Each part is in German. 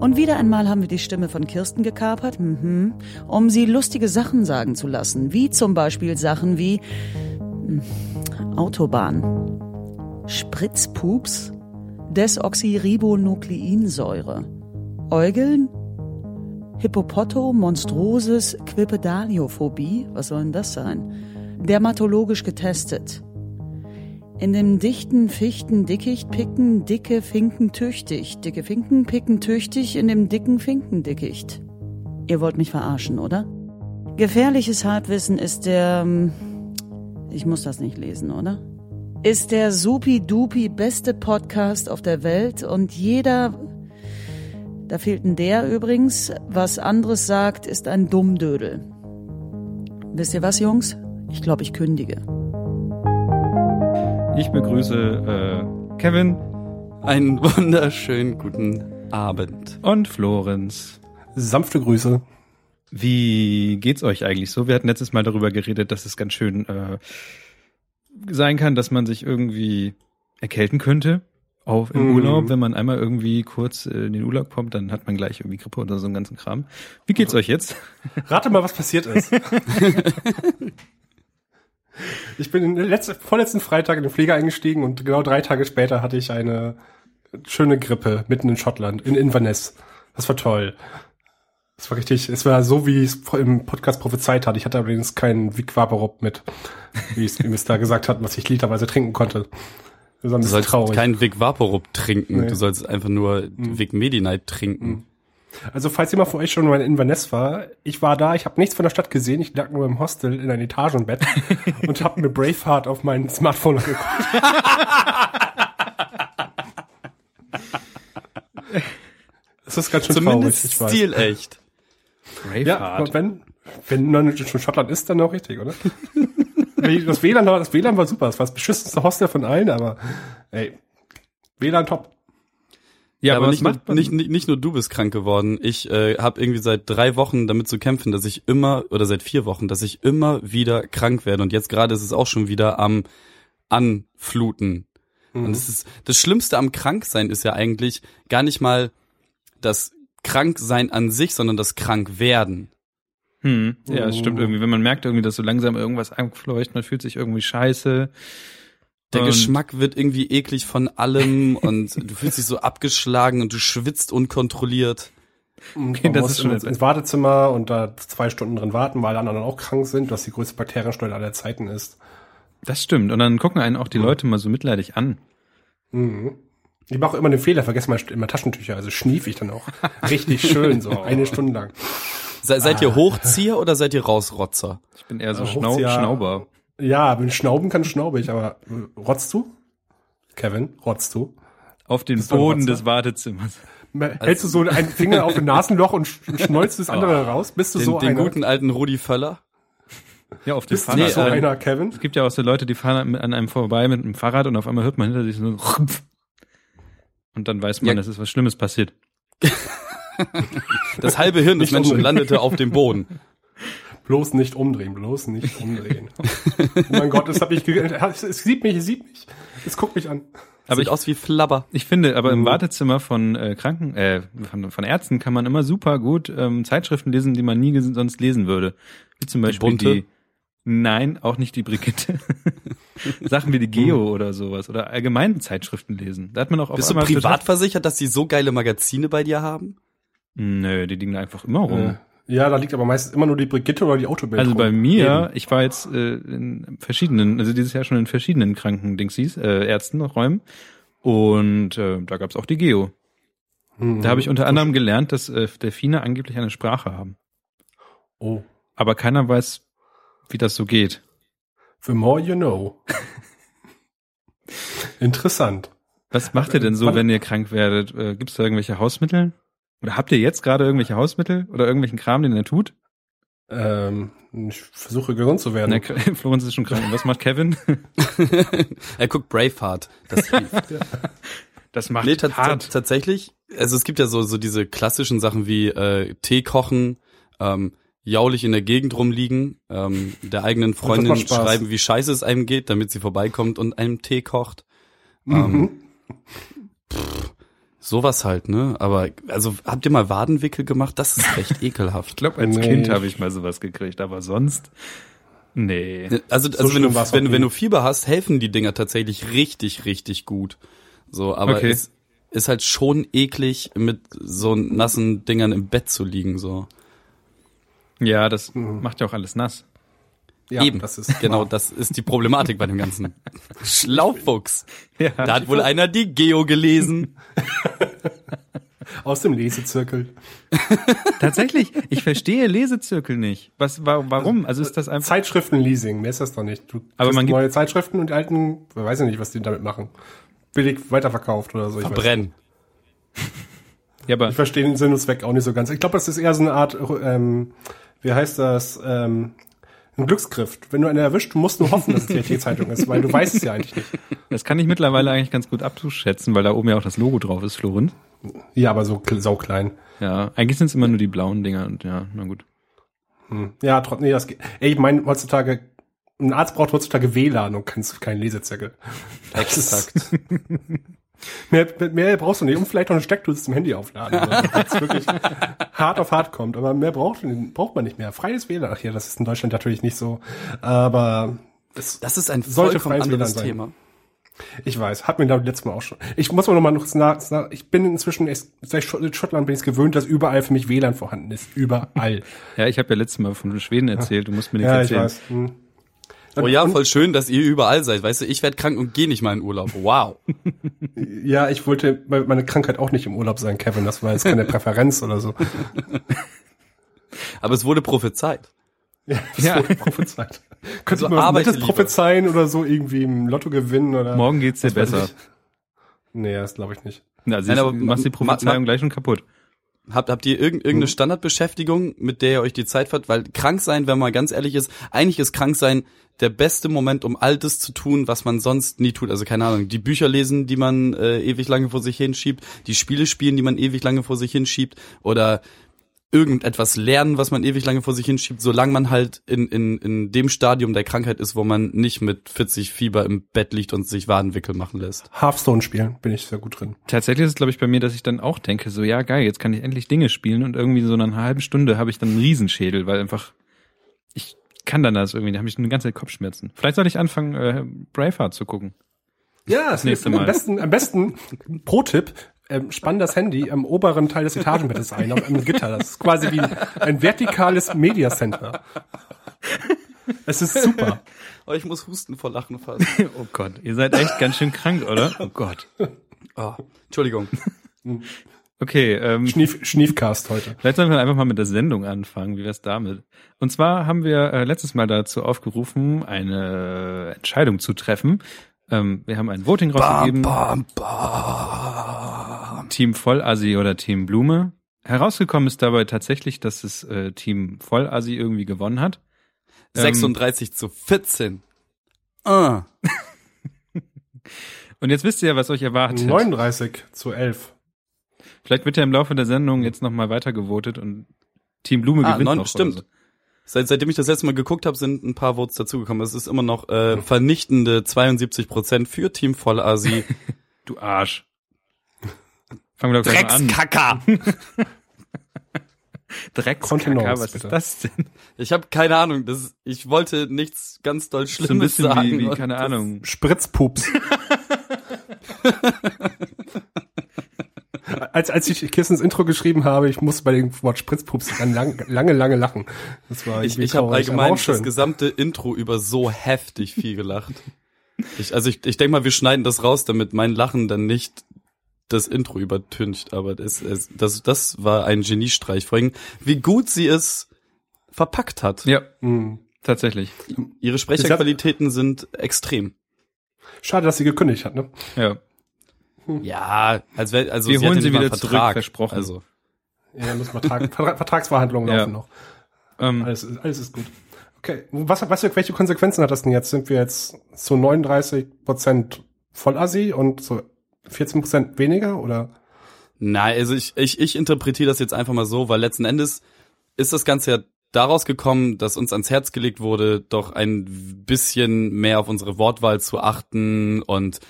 Und wieder einmal haben wir die Stimme von Kirsten gekapert, mhm, um sie lustige Sachen sagen zu lassen, wie zum Beispiel Sachen wie hm, Autobahn, Spritzpups, Desoxyribonukleinsäure, Äugeln, Hippopoto monstrosis Quipedaliophobie, was soll denn das sein? Dermatologisch getestet. In dem dichten Fichten Dickicht picken dicke Finken tüchtig. Dicke Finken picken tüchtig in dem dicken Finkendickicht. Ihr wollt mich verarschen, oder? Gefährliches Halbwissen ist der. ähm, Ich muss das nicht lesen, oder? Ist der supi-dupi beste Podcast auf der Welt und jeder. Da fehlt ein der übrigens. Was anderes sagt, ist ein Dummdödel. Wisst ihr was, Jungs? Ich glaube, ich kündige. Ich begrüße äh, Kevin Einen wunderschönen guten Abend. und Florenz. Sanfte Grüße. Wie geht's euch eigentlich so? Wir hatten letztes Mal darüber geredet, dass es ganz schön äh, sein kann, dass man sich irgendwie erkälten könnte. Auch im Mhm. Urlaub, wenn man einmal irgendwie kurz äh, in den Urlaub kommt, dann hat man gleich irgendwie Grippe oder so einen ganzen Kram. Wie geht's euch jetzt? Rate mal, was passiert ist. ich bin letzten, vorletzten Freitag in den Flieger eingestiegen und genau drei Tage später hatte ich eine schöne Grippe mitten in Schottland, in Inverness. Das war toll. Das war richtig, es war so, wie ich es im Podcast prophezeit hatte. Ich hatte allerdings keinen Vic Vaporub mit, wie es, es da gesagt hat, was ich literweise trinken konnte. Das war ein Du sollst traurig. keinen Vic Vaporub trinken. Nee. Du sollst einfach nur Vic Medi-Night trinken. Also falls jemand von euch schon mal in Inverness war, ich war da, ich habe nichts von der Stadt gesehen, ich lag nur im Hostel in einem Etagenbett und habe mir Braveheart auf mein Smartphone geguckt. Das ist ganz schön Zumindest traurig, ich weiß. stilecht. Ja, aber wenn, wenn man schon Schottland ist, dann auch richtig, oder? das WLAN, war- das WLAN war super, das war das beschissenste Hostel von allen, aber ey, WLAN top. Ja, aber was nicht nur, nicht, nicht, nicht nur du bist krank geworden. Ich äh, habe irgendwie seit drei Wochen damit zu kämpfen, dass ich immer, oder seit vier Wochen, dass ich immer wieder krank werde. Und jetzt gerade ist es auch schon wieder am Anfluten. Und das ist das Schlimmste am Kranksein ist ja eigentlich gar nicht mal das Kranksein an sich, sondern das Krankwerden. Hm, ja, es stimmt irgendwie. Wenn man merkt irgendwie, dass so langsam irgendwas einfleucht, man fühlt sich irgendwie scheiße. Der Und- Geschmack wird irgendwie eklig von allem und du fühlst dich so abgeschlagen und du schwitzt unkontrolliert. Okay, man das muss ist schon ins, ins Wartezimmer und da zwei Stunden drin warten, weil alle anderen auch krank sind, was die größte Bakteriensteuer aller Zeiten ist. Das stimmt. Und dann gucken einen auch die Leute mal so mitleidig an. Ich mache immer den Fehler, vergesse mal immer Taschentücher, also schnief ich dann auch richtig schön, so eine Stunde lang. Se seid ihr Hochzieher oder seid ihr Rausrotzer? Ich bin eher so Äh, Schnau Schnauber. Ja, wenn ich schnauben kann, schnaube ich, aber äh, rotzt du? Kevin, rotzt du? Auf den Bist ein Boden des Wartezimmers. Hältst du so einen Finger auf ein Nasenloch und sch- schnäulst das andere raus? Bist du Den, so den einer? guten alten Rudi Völler? Ja, auf dem Bist du Fahrrad. so äh, einer, Kevin? Es gibt ja auch so Leute, die fahren an einem vorbei mit einem Fahrrad und auf einmal hört man hinter sich so und dann weiß man, Ja. es ist was Schlimmes passiert. Das halbe Hirn des Menschen landete auf dem Boden. Bloß nicht umdrehen, bloß nicht umdrehen. oh mein Gott, es hat mich, ge- es sieht mich, es sieht mich. Es guckt mich an. Aber Sieht ich, aus wie Flabber. ich finde, aber Mhm. im Wartezimmer von äh, Kranken, äh, von, von Ärzten kann man immer super gut ähm, Zeitschriften lesen, die man nie ges- sonst lesen würde. Wie zum Beispiel Bunte? die Nein, auch nicht die Brigitte. Sachen wie die Geo oder sowas oder allgemeine Zeitschriften lesen. Da hat man auch auf Bist du privat versichert, dass die so geile Magazine bei dir haben? Nö, die liegen da einfach immer rum. Äh, Ja, da liegt aber meistens immer nur die Brigitte oder die Autobild. Also bei mir, Eben. ich war jetzt äh, in verschiedenen, also dieses Jahr schon in verschiedenen Krankendingsies, äh, Ärztenräumen und äh, da gab's auch die Geo. Mhm. Da habe ich unter anderem gelernt, dass äh, Delfine angeblich eine Sprache haben. Oh. Aber keiner weiß, wie das so geht. The more you know. Interessant. Was macht ihr denn so, Wann- wenn ihr krank werdet? Äh, gibt's da irgendwelche Hausmittel? Oder habt ihr jetzt gerade irgendwelche Hausmittel oder irgendwelchen Kram, den ihr tut? Ähm, ich versuche gesund zu werden. Na, Florenz ist schon krank. Und was macht Kevin? er guckt Braveheart. Das hilft. Das macht nee, hart. tatsächlich. Also es gibt ja so, so diese klassischen Sachen wie äh, Tee kochen, ähm, jaulig in der Gegend rumliegen, ähm, der eigenen Freundin schreiben, wie scheiße es einem geht, damit sie vorbeikommt und einem Tee kocht. Mhm. Ähm, Sowas halt, ne? Aber also habt ihr mal Wadenwickel gemacht? Das ist recht ekelhaft. Ich glaube, als Nee. Kind habe ich mal sowas gekriegt, aber sonst. Nee. Also, also wenn, du, wenn, wenn du Fieber hast, helfen die Dinger tatsächlich richtig, richtig gut. So, aber Okay. es ist halt schon eklig, mit so nassen Dingern im Bett zu liegen, so. Ja, das macht ja auch alles nass. Ja, Eben, das ist genau, das ist die Problematik bei dem ganzen Schlaufuchs. Ja. Da hat wohl einer die Geo gelesen. aus dem Lesezirkel. Tatsächlich, ich verstehe Lesezirkel nicht. Was, wa- warum? Also ist das einfach. Zeitschriftenleasing, mehr ist das doch nicht. Du Aber man gibt- neue Zeitschriften und die alten, ich weiß ja nicht, was die damit machen. Billig weiterverkauft oder so. Ich Verbrennen. Ja, aber Ich verstehe den Sinn und Zweck auch nicht so ganz. Ich glaube, das ist eher so eine Art, ähm, wie heißt das, ähm, ein Glücksgriff. Wenn du eine erwischt, du musst nur hoffen, dass es die richtige Zeitung ist, weil du weißt es ja eigentlich nicht. das kann ich mittlerweile eigentlich ganz gut abzuschätzen, weil da oben ja auch das Logo drauf ist, Florenz. Ja, aber so kl- sauklein. Ja, eigentlich sind es immer nur die blauen Dinger und ja, na gut. Hm. Ja, trotzdem, nee, das geht. Ey, ich meine, heutzutage, ein Arzt braucht heutzutage WLAN und kein, kein Lesezirkel. Exakt. Mehr, mehr brauchst du nicht. Und vielleicht noch eine Steckdose zum Handy aufladen. Wenn es wirklich hart auf hart kommt. Aber mehr braucht, braucht man nicht mehr. Freies WLAN. Ach ja, das ist in Deutschland natürlich nicht so. Aber es, Das ist ein Sollte freies WLAN anderes sein. Thema. ich weiß, hat mir da letztes Mal auch schon. Ich muss mal noch mal noch nach, nach ich bin inzwischen, seit Schottland bin ich es gewöhnt, dass überall für mich WLAN vorhanden ist. Überall. Ja, ich habe ja letztes Mal von Schweden erzählt, du musst mir nichts ja, ich erzählen. weiß. Hm. Oh ja, voll schön, dass ihr überall seid. Weißt du, ich werd krank und gehe nicht mal in Urlaub. Wow. Ja, ich wollte bei- meine Krankheit auch nicht im Urlaub sein, Kevin. Das war jetzt keine Präferenz oder so. Aber es wurde prophezeit. Ja, das Ja. wurde prophezeit. Könnte So ich mal was arbeite Nettes lieber. prophezeien oder so irgendwie im Lotto gewinnen oder. Morgen geht's dir besser. Nee, das glaube ich nicht. Na, siehst, Nein, du, aber du machst die Prophezeiung ma- gleich schon kaputt. Habt, habt ihr irgend, irgendeine Hm. Standardbeschäftigung, mit der ihr euch die Zeit fahrt? Weil krank sein, wenn man ganz ehrlich ist, eigentlich ist krank sein der beste Moment, um all das zu tun, was man sonst nie tut. Also keine Ahnung, die Bücher lesen, die man äh, ewig lange vor sich hinschiebt, die Spiele spielen, die man ewig lange vor sich hinschiebt oder irgendetwas lernen, was man ewig lange vor sich hinschiebt, solange man halt in, in, in dem Stadium der Krankheit ist, wo man nicht mit 40 Fieber im Bett liegt und sich Wadenwickel machen lässt. Hearthstone spielen, bin ich sehr gut drin. Tatsächlich ist es, glaube ich, bei mir, dass ich dann auch denke, so, ja, geil, jetzt kann ich endlich Dinge spielen und irgendwie so nach einer halben Stunde habe ich dann einen Riesenschädel, weil einfach, ich kann dann das irgendwie, da habe ich eine ganze Zeit Kopfschmerzen. Vielleicht soll ich anfangen, äh, Braveheart zu gucken. Ja, das nächste am Mal. besten, am besten Pro-Tipp, ähm, spann das Handy am oberen Teil des Etagenbettes ein, am, am Gitter. Das ist quasi wie ein vertikales Media Center. Es ist super. Oh, ich muss husten vor Lachen fast. Oh Gott, ihr seid echt ganz schön krank, oder? Oh Gott. Oh, Entschuldigung. Okay, ähm, Schnief, Schniefcast heute. Vielleicht sollen wir einfach mal mit der Sendung anfangen. Wie wär's damit? Und zwar haben wir äh, letztes Mal dazu aufgerufen, eine Entscheidung zu treffen. Ähm, wir haben ein Voting rausgegeben. bam, bam. Team Vollassi oder Team Blume. Herausgekommen ist dabei tatsächlich, dass es äh, Team Vollassi irgendwie gewonnen hat. Ähm, 36 zu 14. Ah. und jetzt wisst ihr ja, was euch erwartet. 39 zu 11. Vielleicht wird ja im Laufe der Sendung jetzt nochmal weiter gewotet und Team Blume Ah, gewinnt neun, noch. stimmt. oder Seit, seitdem ich das letzte Mal geguckt habe, sind ein paar Votes dazugekommen. Es ist immer noch äh, vernichtende 72 Prozent für Team Vollasi. Du Arsch. Fangen wir doch gleich mal an. Dreckskacker! Dreckskacker, was bitte. ist das denn? Ich habe keine Ahnung. Das, ich wollte nichts ganz doll So ein Schlimmes bisschen sagen. wie, wie keine Ahnung. Spritzpups. als, als ich Kirstens Intro geschrieben habe, ich musste bei dem Wort Spritzpups dann lang, lange, lange lachen. Das war Ich, ich habe allgemein auch das gesamte Intro über so heftig viel gelacht. Ich, also ich, ich denke mal, wir schneiden das raus, damit mein Lachen dann nicht das Intro übertüncht. Aber das, es, das, das war ein Geniestreich. Vor allem, wie gut sie es verpackt hat. Ja, Hm. tatsächlich. Ihre Sprecherqualitäten sind extrem. Schade, dass sie gekündigt hat, ne? Ja. Ja, als wär, also Wir sie holen ja sie wieder einen zurück, Vertrag. versprochen. Also Ja, müssen Vertrag, Vertra- Vertragsverhandlungen Ja. laufen noch. Ähm, Alles, ist- alles ist gut. Okay, was, was, welche Konsequenzen hat das denn jetzt? Sind wir jetzt zu 39 Prozent Vollassi und zu 14 Prozent weniger oder? Nein, also ich, ich, ich interpretiere das jetzt einfach mal so, weil letzten Endes ist das Ganze ja daraus gekommen, dass uns ans Herz gelegt wurde, doch ein bisschen mehr auf unsere Wortwahl zu achten und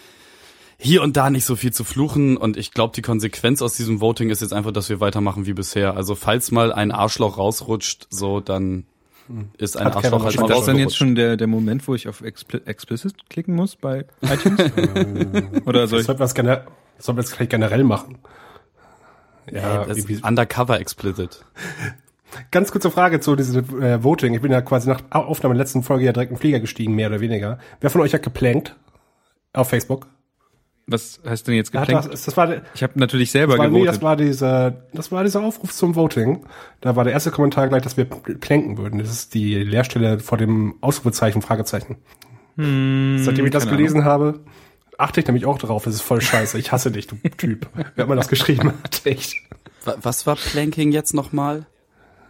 hier und da nicht so viel zu fluchen und ich glaube, die Konsequenz aus diesem Voting ist jetzt einfach, dass wir weitermachen wie bisher. Also falls mal ein Arschloch rausrutscht, so dann ist ein Hat Arschloch halt mal Ist das dann jetzt schon der, der Moment, wo ich auf Expli Explicit klicken muss bei iTunes? Oder soll ich, sollten wir das, gener wir das vielleicht generell machen. Ja, ist wie, undercover explicit. ganz kurze Frage zu diesem äh, Voting. Ich bin ja quasi nach Aufnahme der letzten Folge ja direkt in den Flieger gestiegen, mehr oder weniger. Wer von euch hat geplankt? Auf Facebook? Was heißt denn jetzt Hat geplankt? das, das war, der- Ich habe natürlich selber das war, nee, gewotet. das war dieser, das war dieser Aufruf zum Voting. Da war der erste Kommentar gleich, dass wir plänken würden. Das ist die Leerstelle vor dem Ausrufezeichen, Fragezeichen. Hm, Seitdem ich das keine gelesen habe, achte ich nämlich auch drauf. Das ist voll scheiße. Ich hasse dich, du Typ. Wer immer das geschrieben hat, echt. Wa- Was war Planking jetzt nochmal? Ahnung.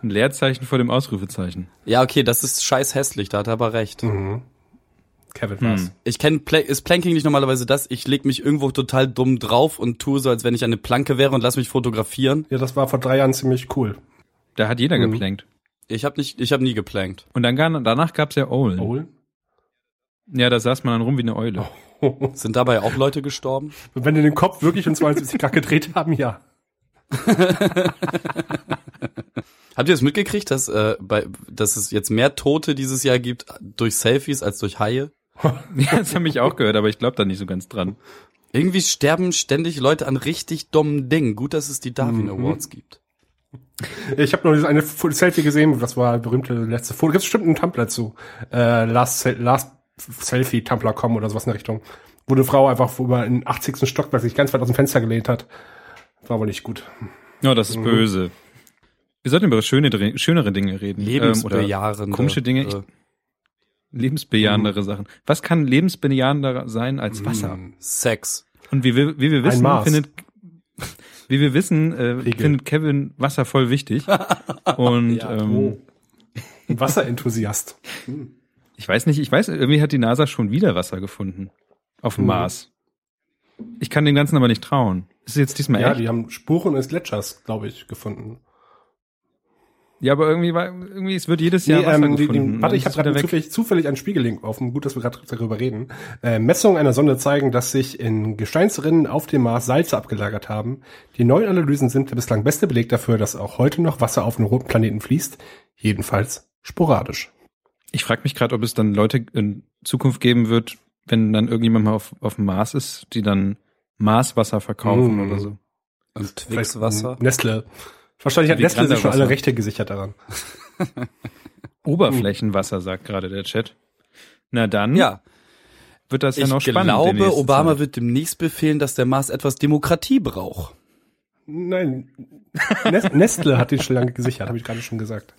Ein Leerzeichen vor dem Ausrufezeichen. Ja, okay, das ist scheiß hässlich, da hat er aber recht. Kevin war's. Ich kenne Pla ist Planking nicht normalerweise das, ich leg mich irgendwo total dumm drauf und tue so, als wenn ich eine Planke wäre und lass mich fotografieren. Ja, das war vor drei Jahren ziemlich cool. Da hat jeder Mhm. geplankt. Ich habe nicht, ich habe nie geplankt. Und dann danach gab's ja Owl. Owl? Ja, da saß man dann rum wie eine Eule. Sind dabei auch Leute gestorben? Wenn die den Kopf wirklich um 72 Grad gedreht haben, ja. Habt ihr das mitgekriegt, dass, äh, bei, dass es jetzt mehr Tote dieses Jahr gibt durch Selfies als durch Haie? Ja, das habe ich auch gehört, aber ich glaube da nicht so ganz dran. Irgendwie sterben ständig Leute an richtig dummen Dingen. Gut, dass es die Darwin Mhm. Awards gibt. Ich habe noch dieses eine Selfie gesehen, das war berühmte letzte Foto. Gibt bestimmt einen Tumblr zu. Äh, last, last Selfie Tumblr.com oder sowas in der Richtung. Wo eine Frau einfach über den 80. Stockwerk sich ganz weit aus dem Fenster gelehnt hat. War wohl nicht gut. Ja, das ist böse. Wir sollten über schöne, schönere Dinge reden. Ähm, Lebensbejahende. oder komische Dinge. Ich, lebensbejahendere Sachen. Was kann lebensbejahender sein als Wasser? Sex. Und wie wir, wie wir wissen, findet, wie wir wissen, äh, findet Kevin Wasser voll wichtig. Und Ja. ähm, Ein Wasserenthusiast. ich weiß nicht, ich weiß, irgendwie hat die NASA schon wieder Wasser gefunden. Auf dem Mhm. Mars. Ich kann dem Ganzen aber nicht trauen. Ist es jetzt diesmal Ja, echt? die haben Spuren des Gletschers, glaube ich, gefunden. Ja, aber irgendwie war, irgendwie, es wird jedes Jahr Nee, Wasser ähm, gefunden. die, warte, ich habe gerade zufällig, zufällig einen Spiegelink offen. Gut, dass wir gerade darüber reden. Äh, Messungen einer Sonde zeigen, dass sich in Gesteinsrinnen auf dem Mars Salze abgelagert haben. Die neuen Analysen sind der bislang beste Beleg dafür, dass auch heute noch Wasser auf dem roten Planeten fließt. Jedenfalls sporadisch. Ich frage mich gerade, ob es dann Leute in Zukunft geben wird, wenn dann irgendjemand mal auf, auf dem Mars ist, die dann Marswasser verkaufen Mm. oder so. Vielleicht Twix-Wasser. Nestle. Wahrscheinlich hat Nestle sich schon alle Rechte gesichert daran. Oberflächenwasser, sagt gerade der Chat. Na dann Ja, wird das ja ich noch spannend. glaube, demnächst Obama Zeit. wird demnächst befehlen, dass der Mars etwas Demokratie braucht. Nein, Nes- Nestle hat den schon lange gesichert, habe ich gerade schon gesagt.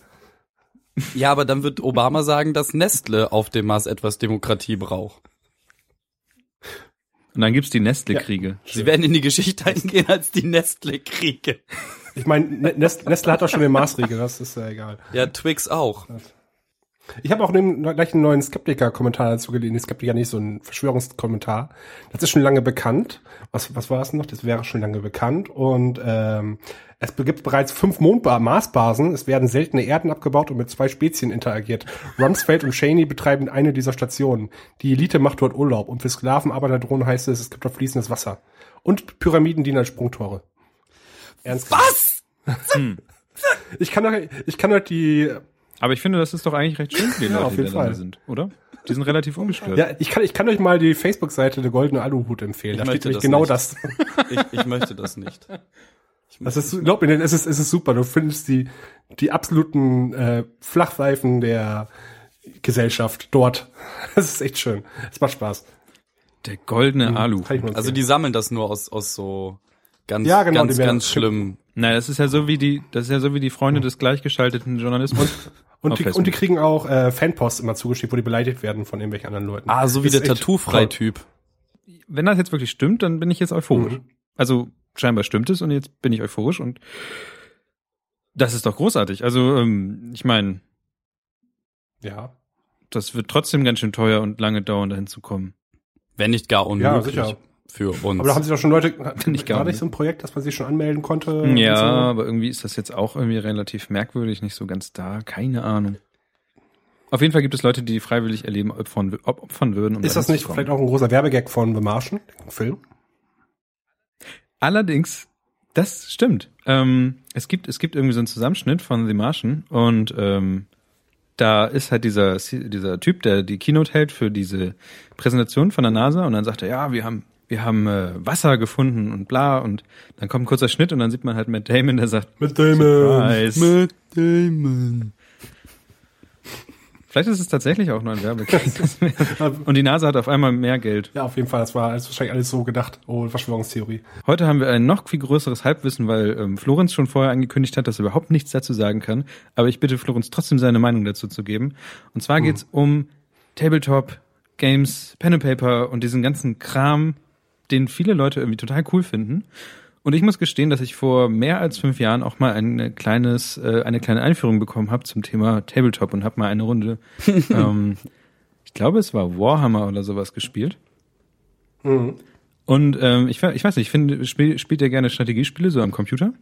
Ja, aber dann wird Obama sagen, dass Nestle auf dem Mars etwas Demokratie braucht. Und dann gibt's die Nestle-Kriege. Sie werden in die Geschichte eingehen als die Nestle-Kriege. Ich meine, Nestle, hat doch schon den Maßriegel, das ist ja egal. Ja, Twix auch. Ich habe auch gleich einen neuen Skeptiker-Kommentar dazu gelesen. Die Skeptiker nicht so ein Verschwörungskommentar. Das ist schon lange bekannt. Was, was war es noch? Das wäre schon lange bekannt. Und ähm, es gibt bereits fünf Mondba Marsbasen. Es werden seltene Erden abgebaut und mit zwei Spezien interagiert. Rumsfeld und Cheney betreiben eine dieser Stationen. Die Elite macht dort Urlaub. Und für Sklavenarbeiterdrohnen heißt es, es gibt dort fließendes Wasser. Und Pyramiden dienen als Sprungtore. Ernst Was? Ich kann euch, ich kann euch die Aber ich finde, das ist doch eigentlich recht schön für die Ja, Leute, auf die jeden da Fall. sind, oder? Die sind relativ ungestört. Ja, ich kann, ich kann euch mal die Facebook-Seite der Goldene Aluhut empfehlen. Ich da steht möchte nämlich das genau nicht. das. Ich, ich möchte das nicht. Das ist, glaub mir, es ist, es ist super. Du findest die, die absoluten äh, Flachpfeifen der Gesellschaft dort. Das ist echt schön. Es macht Spaß. Der goldene Alu. Kann ich nur Also die sammeln das nur aus, aus so ganz, Ja, genau, ganz, ganz schlimm. Nein, das ist ja so wie die, das ist ja so wie die Freunde des gleichgeschalteten Journalismus. und, die, und die kriegen auch äh, Fanpost immer zugeschickt, wo die beleidigt werden von irgendwelchen anderen Leuten. Ah, so wie Das der Tattoo-Frei-Typ. Wenn das jetzt wirklich stimmt, dann bin ich jetzt euphorisch. Mhm. Also scheinbar stimmt es und jetzt bin ich euphorisch und das ist doch großartig. Also ähm, ich meine, Ja. das wird trotzdem ganz schön teuer und lange dauern, dahin zu kommen. Wenn nicht gar unmöglich. sicher. Für uns. Aber da haben sich doch schon Leute, ich gar nicht so ein Projekt, dass man sich schon anmelden konnte? ja, so? aber irgendwie ist das jetzt auch irgendwie relativ merkwürdig, nicht so ganz da. Keine Ahnung. Auf jeden Fall gibt es Leute, die freiwillig erleben, opfern, op- opfern würden. Um Ist das nicht vielleicht auch ein großer Werbegag von The Martian, dem Film? Allerdings, das stimmt. Ähm, es gibt es gibt irgendwie so einen Zusammenschnitt von The Martian und ähm, da ist halt dieser dieser Typ, der die Keynote hält für diese Präsentation von der NASA und dann sagt er, ja, wir haben wir haben äh, Wasser gefunden und bla und dann kommt ein kurzer Schnitt und dann sieht man halt Matt Damon, der sagt, Mit Damon. Surprise. Matt Damon. Vielleicht ist es tatsächlich auch nur ein Werbegag. und die NASA hat auf einmal mehr Geld. Ja, auf jeden Fall. Das war alles, wahrscheinlich alles so gedacht. Oh, Verschwörungstheorie. Heute haben wir ein noch viel größeres Halbwissen, weil ähm, Florenz schon vorher angekündigt hat, dass er überhaupt nichts dazu sagen kann. Aber ich bitte Florenz trotzdem seine Meinung dazu zu geben. Und zwar geht's um Tabletop, Games, Pen and Paper und diesen ganzen Kram, den viele Leute irgendwie total cool finden. Und ich muss gestehen, dass ich vor mehr als fünf Jahren auch mal ein kleines, äh, eine kleine Einführung bekommen habe zum Thema Tabletop und habe mal eine Runde, ähm, ich glaube, es war Warhammer oder sowas gespielt. Mhm. Und ähm, ich, ich weiß nicht, ich finde, spiel, spielt ihr gerne Strategiespiele so am Computer?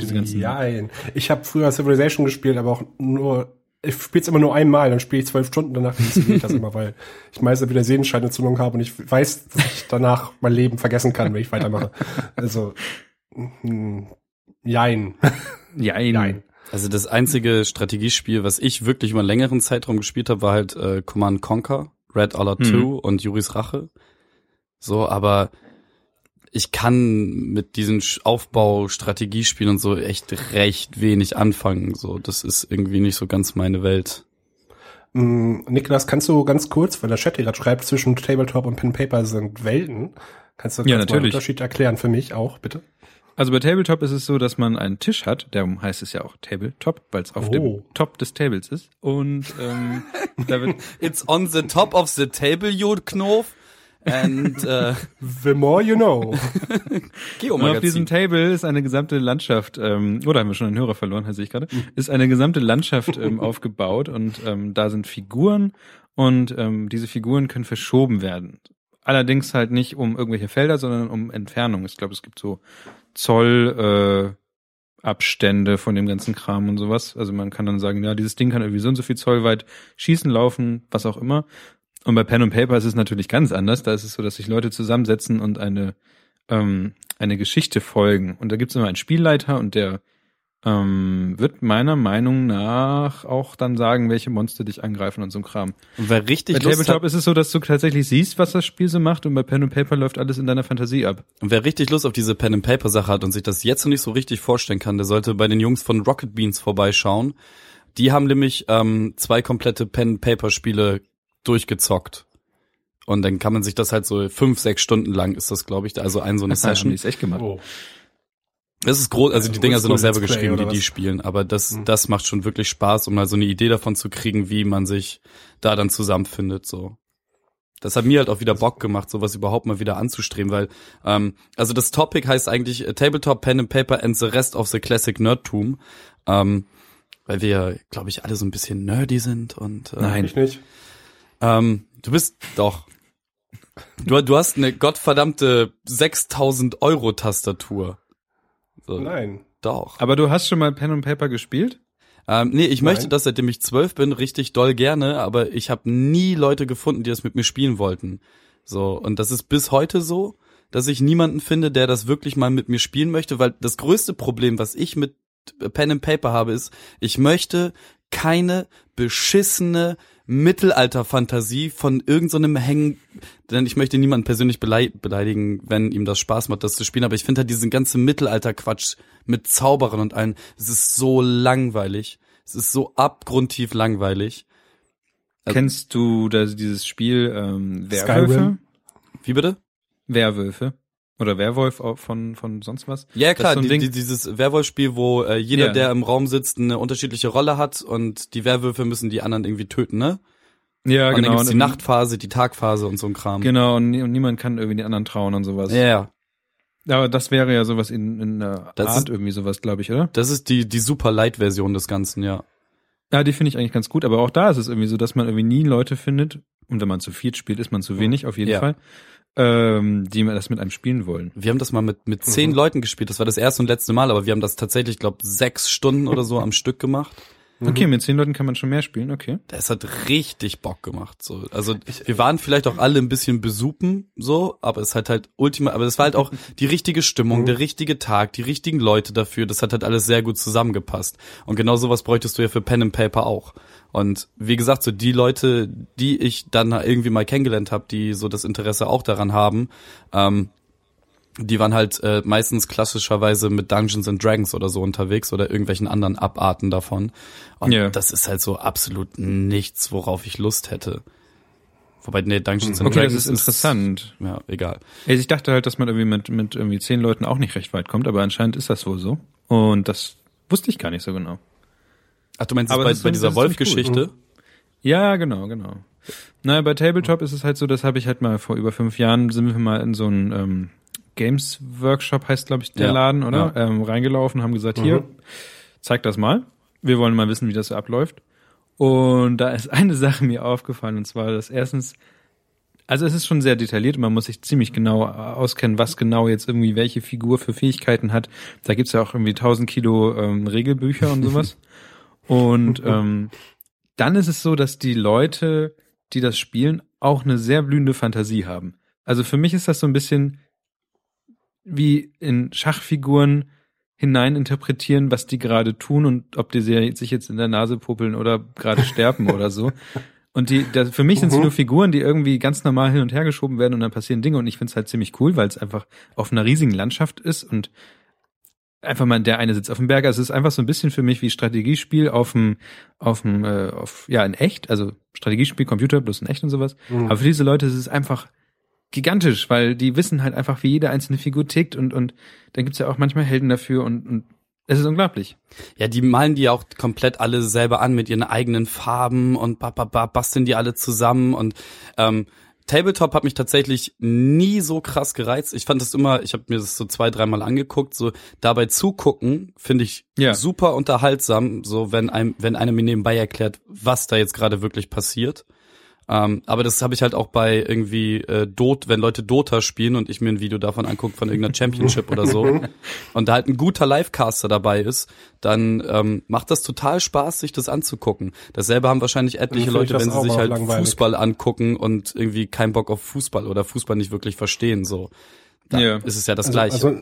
Diese ganzen. Nein. Ich habe früher Civilization gespielt, aber auch nur. Ich spiele es immer nur einmal, dann spiele ich zwölf Stunden, danach deinstalliere ich das immer, weil ich meistens wieder Sehenscheinentzündung habe und ich weiß, dass ich danach mein Leben vergessen kann, wenn ich weitermache. Also, mm, jein. Jein. Nein. Also das einzige Strategiespiel, was ich wirklich über einen längeren Zeitraum gespielt habe, war halt äh, Command Conquer, Red Alert Mhm. 2 und Juris Rache. So, aber ich kann mit diesen Sch- Aufbau-Strategiespielen und so echt recht wenig anfangen. So, das ist irgendwie nicht so ganz meine Welt. Mm, Niklas, kannst du ganz kurz, weil der Chat hier gerade schreibt, zwischen Tabletop und Pen Paper sind Welten. Kannst du Ja, mal den natürlich. Unterschied erklären für mich auch, bitte? Also bei Tabletop ist es so, dass man einen Tisch hat, darum heißt es ja auch Tabletop, weil es auf Oh. dem Top des Tables ist. Und ähm, da wird It's on the top of the table, you Knof. And äh, The more you know. Und auf diesem Table ist eine gesamte Landschaft, ähm, oder haben wir schon einen Hörer verloren, sehe ich gerade, ist eine gesamte Landschaft ähm, aufgebaut und ähm, da sind Figuren und ähm, diese Figuren können verschoben werden. Allerdings halt nicht um irgendwelche Felder, sondern um Entfernung. Ich glaube, es gibt so Zoll äh, Abstände von dem ganzen Kram und sowas. Also man kann dann sagen, ja, dieses Ding kann irgendwie so und so viel Zoll weit schießen, laufen, was auch immer. Und bei Pen und Paper ist es natürlich ganz anders. Da ist es so, dass sich Leute zusammensetzen und eine ähm, eine Geschichte folgen. Und da gibt es immer einen Spielleiter und der ähm, wird meiner Meinung nach auch dann sagen, welche Monster dich angreifen und so ein Kram. Und wer richtig bei Lust Tabletop hat, ist es so, dass du tatsächlich siehst, was das Spiel so macht und bei Pen und Paper läuft alles in deiner Fantasie ab. und wer richtig Lust auf diese Pen and Paper Sache hat und sich das jetzt noch nicht so richtig vorstellen kann, der sollte bei den Jungs von Rocket Beans vorbeischauen. Die haben nämlich ähm, zwei komplette Pen and Paper Spiele durchgezockt. Und dann kann man sich das halt so fünf, sechs Stunden lang ist das, glaube ich, also ein so eine Haben Session. die es echt gemacht. Oh. Das ist groß, also die Also Dinger sind auch selber geschrieben, die oder die was? spielen, aber das, Mhm. das macht schon wirklich Spaß, um mal so eine Idee davon zu kriegen, wie man sich da dann zusammenfindet, so. Das hat mir halt auch wieder Bock gemacht, sowas überhaupt mal wieder anzustreben, weil, ähm, also das Topic heißt eigentlich äh, Tabletop, Pen and Paper and the rest of the classic Nerdtum, ähm, weil wir, glaube ich, alle so ein bisschen nerdy sind und, äh, Nein. Ich nicht. Ähm, du bist doch. Du, du hast eine gottverdammte 6000 Euro Tastatur. So, Nein. Doch. Aber du hast schon mal Pen und Paper gespielt? Ähm, nee, ich möchte Nein. das, seitdem ich zwölf bin, richtig doll gerne, aber ich habe nie Leute gefunden, die das mit mir spielen wollten. So, und das ist bis heute so, dass ich niemanden finde, der das wirklich mal mit mir spielen möchte, weil das größte Problem, was ich mit Pen and Paper habe, ist, ich möchte keine beschissene Mittelalter-Fantasie von irgendeinem so Hängen, denn ich möchte niemanden persönlich belei beleidigen, wenn ihm das Spaß macht, das zu spielen, aber ich finde halt diesen ganzen Mittelalter-Quatsch mit Zauberern und allen, es ist so langweilig. Es ist so abgrundtief langweilig. Also- Kennst du das, dieses Spiel ähm, Werwölfe? Skyrim? Wie bitte? Werwölfe. Oder Werwolf von, von sonst was? Ja, klar, so die, die, dieses Werwolf-Spiel, wo äh, jeder, Ja. der im Raum sitzt, eine unterschiedliche Rolle hat und die Werwölfe müssen die anderen irgendwie töten, ne? Ja, und dann genau. gibt's die Und- Nachtphase, die Tagphase und so ein Kram. Genau, und, und niemand kann irgendwie den anderen trauen und sowas. Ja, ja. Aber das wäre ja sowas in, in der Das Art ist- irgendwie sowas, glaube ich, oder? Das ist die, die super Light-Version des Ganzen, ja. Ja, die finde ich eigentlich ganz gut, aber auch da ist es irgendwie so, dass man irgendwie nie Leute findet, und wenn man zu viert spielt, ist man zu wenig, auf jeden Ja. Fall, ähm, die das mit einem spielen wollen. Wir haben das mal mit, mit zehn Mhm. Leuten gespielt. Das war das erste und letzte Mal, aber wir haben das tatsächlich, glaube sechs Stunden oder so am Stück gemacht. Okay, mit zehn Leuten kann man schon mehr spielen, okay. Das hat richtig Bock gemacht. So, also wir waren vielleicht auch alle ein bisschen besupen, so, aber es hat halt ultima, aber es war halt auch die richtige Stimmung, der richtige Tag, die richtigen Leute dafür. Das hat halt alles sehr gut zusammengepasst. Und genau sowas bräuchtest du ja für Pen and Paper auch. Und wie gesagt, so die Leute, die ich dann irgendwie mal kennengelernt habe, die so das Interesse auch daran haben, ähm, die waren halt äh, meistens klassischerweise mit Dungeons and Dragons oder so unterwegs oder irgendwelchen anderen Abarten davon. Und Ja. das ist halt so absolut nichts, worauf ich Lust hätte. Wobei, nee, Dungeons and Okay, das Dragons ist interessant. ja, egal. Also ich dachte halt, dass man irgendwie mit, mit irgendwie zehn Leuten auch nicht recht weit kommt, aber anscheinend ist das wohl so. Und das wusste ich gar nicht so genau. Ach, du meinst Aber bei, bei dieser Wolf-Geschichte? Ja, genau, genau. Naja, bei Tabletop ist es halt so, das habe ich halt mal vor über fünf Jahren, sind wir mal in so einen ähm, Games Workshop, heißt glaube ich der Ja, Laden, oder? Ähm, reingelaufen, haben gesagt, hier, zeig das mal. Wir wollen mal wissen, wie das so abläuft. Und da ist eine Sache mir aufgefallen, und zwar, dass erstens, also es ist schon sehr detailliert und man muss sich ziemlich genau auskennen, was genau jetzt irgendwie welche Figur für Fähigkeiten hat. Da gibt's ja auch irgendwie 1000 Kilo ähm, Regelbücher und sowas. und ähm, dann ist es so, dass die Leute, die das spielen, auch eine sehr blühende Fantasie haben. Also für mich ist das so ein bisschen wie in Schachfiguren hinein interpretieren, was die gerade tun und ob die sich jetzt in der Nase puppeln oder gerade sterben oder so. Und die, da, für mich sind es Mhm. nur Figuren, die irgendwie ganz normal hin und her geschoben werden und dann passieren Dinge und ich finde es halt ziemlich cool, weil es einfach auf einer riesigen Landschaft ist und einfach mal der eine sitzt auf dem Berg. Also es ist einfach so ein bisschen für mich wie Strategiespiel auf dem, auf dem, äh, auf, ja, in echt, also Strategiespiel, Computer, bloß in echt und sowas. Mhm. Aber für diese Leute ist es einfach gigantisch, weil die wissen halt einfach, wie jede einzelne Figur tickt und, und dann gibt's ja auch manchmal Helden dafür und, und es ist unglaublich. Ja, die malen die auch komplett alle selber an mit ihren eigenen Farben und ba, ba, ba, basteln die alle zusammen und ähm, Tabletop hat mich tatsächlich nie so krass gereizt. Ich fand das immer, ich habe mir das so zwei, dreimal angeguckt, so dabei zugucken, finde ich Ja. super unterhaltsam, so wenn einem, wenn einer mir nebenbei erklärt, was da jetzt gerade wirklich passiert. Ähm, aber das habe ich halt auch bei irgendwie äh, Dot, wenn Leute Dota spielen und ich mir ein Video davon angucke von irgendeiner Championship oder so und da halt ein guter Livecaster dabei ist, dann ähm, macht das total Spaß, sich das anzugucken. Dasselbe haben wahrscheinlich etliche Dann Leute, wenn sie sich halt langweilig. Fußball angucken und irgendwie keinen Bock auf Fußball oder Fußball nicht wirklich verstehen. So, da Ja. ist es ja das Also, Gleiche. also,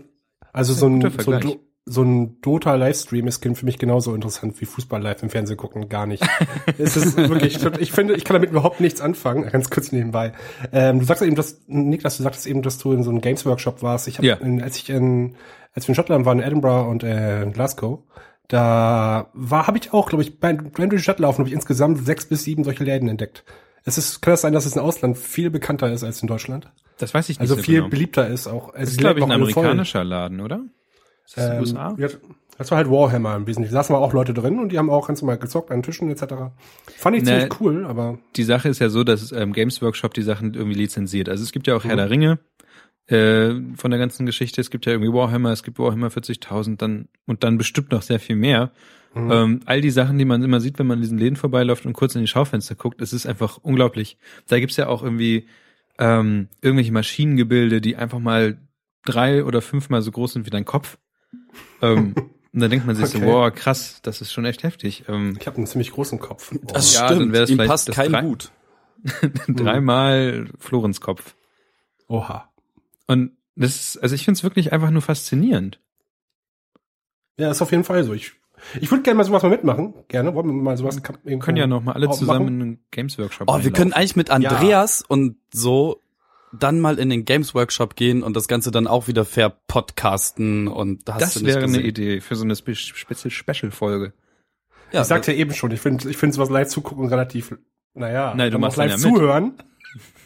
also so, ein, guter so, ein, so ein Dota-Livestream ist für mich genauso interessant wie Fußball live im Fernsehen gucken. Gar nicht. es ist wirklich, ich finde, ich kann damit überhaupt nichts anfangen. Ganz kurz nebenbei. Ähm, du sagst eben, dass, Niklas, du sagtest eben, dass du in so einem Games-Workshop warst. Ich hab, Ja. in, als ich in, als wir in Schottland waren, in Edinburgh und äh, in Glasgow, da war, habe ich auch, glaube ich, beim die Stadt laufen, habe ich insgesamt sechs bis sieben solche Läden entdeckt. Es ist, kann es sein, dass es im Ausland viel bekannter ist als in Deutschland? Das weiß ich nicht Also so viel genau. beliebter ist auch. Es Das ist, glaube ich, ein alle voll. amerikanischer Laden, oder? Ist das Ähm, USA? ja, das war halt Warhammer im Wesentlichen. Da saßen auch Leute drin und die haben auch ganz normal gezockt an Tischen etc. Fand ich Ne. ziemlich cool, aber die Sache ist ja so, dass ähm, Games Workshop die Sachen irgendwie lizenziert. Also es gibt ja auch Herr der Ringe äh, von der ganzen Geschichte. Es gibt ja irgendwie Warhammer, es gibt Warhammer 40.000 dann und dann bestimmt noch sehr viel mehr. Ähm, all die Sachen, die man immer sieht, wenn man in diesen Läden vorbeiläuft und kurz in die Schaufenster guckt, es ist einfach unglaublich. Da gibt's ja auch irgendwie ähm, irgendwelche Maschinengebilde, die einfach mal drei oder fünfmal so groß sind wie dein Kopf. Ähm, und dann denkt man sich so, Okay. wow, krass, das ist schon echt heftig. Ähm, ich habe einen ziemlich großen Kopf. Oh. das ja, dann stimmt, wär's ihm vielleicht passt das kein drei- Hut. dreimal Florens Kopf. Oha. Und das ist, also ich finde es wirklich einfach nur faszinierend. Ja, ist auf jeden Fall so. Ich, ich würde gerne mal sowas mal mitmachen. Gerne. Wollen wir mal sowas Wir können ja noch mal alle auch zusammen machen? in einen Games Workshop Oh, wir können einlaufen. eigentlich mit Andreas und so dann mal in den Games Workshop gehen und das Ganze dann auch wieder verpodcasten und da hast Das du nicht wäre eine. Idee für so eine Spe Special Folge. Ja, Ich sagte ja eben schon, ich finde ich finde sowas live zugucken relativ, naja, Nein, du machst live ja mit. zuhören.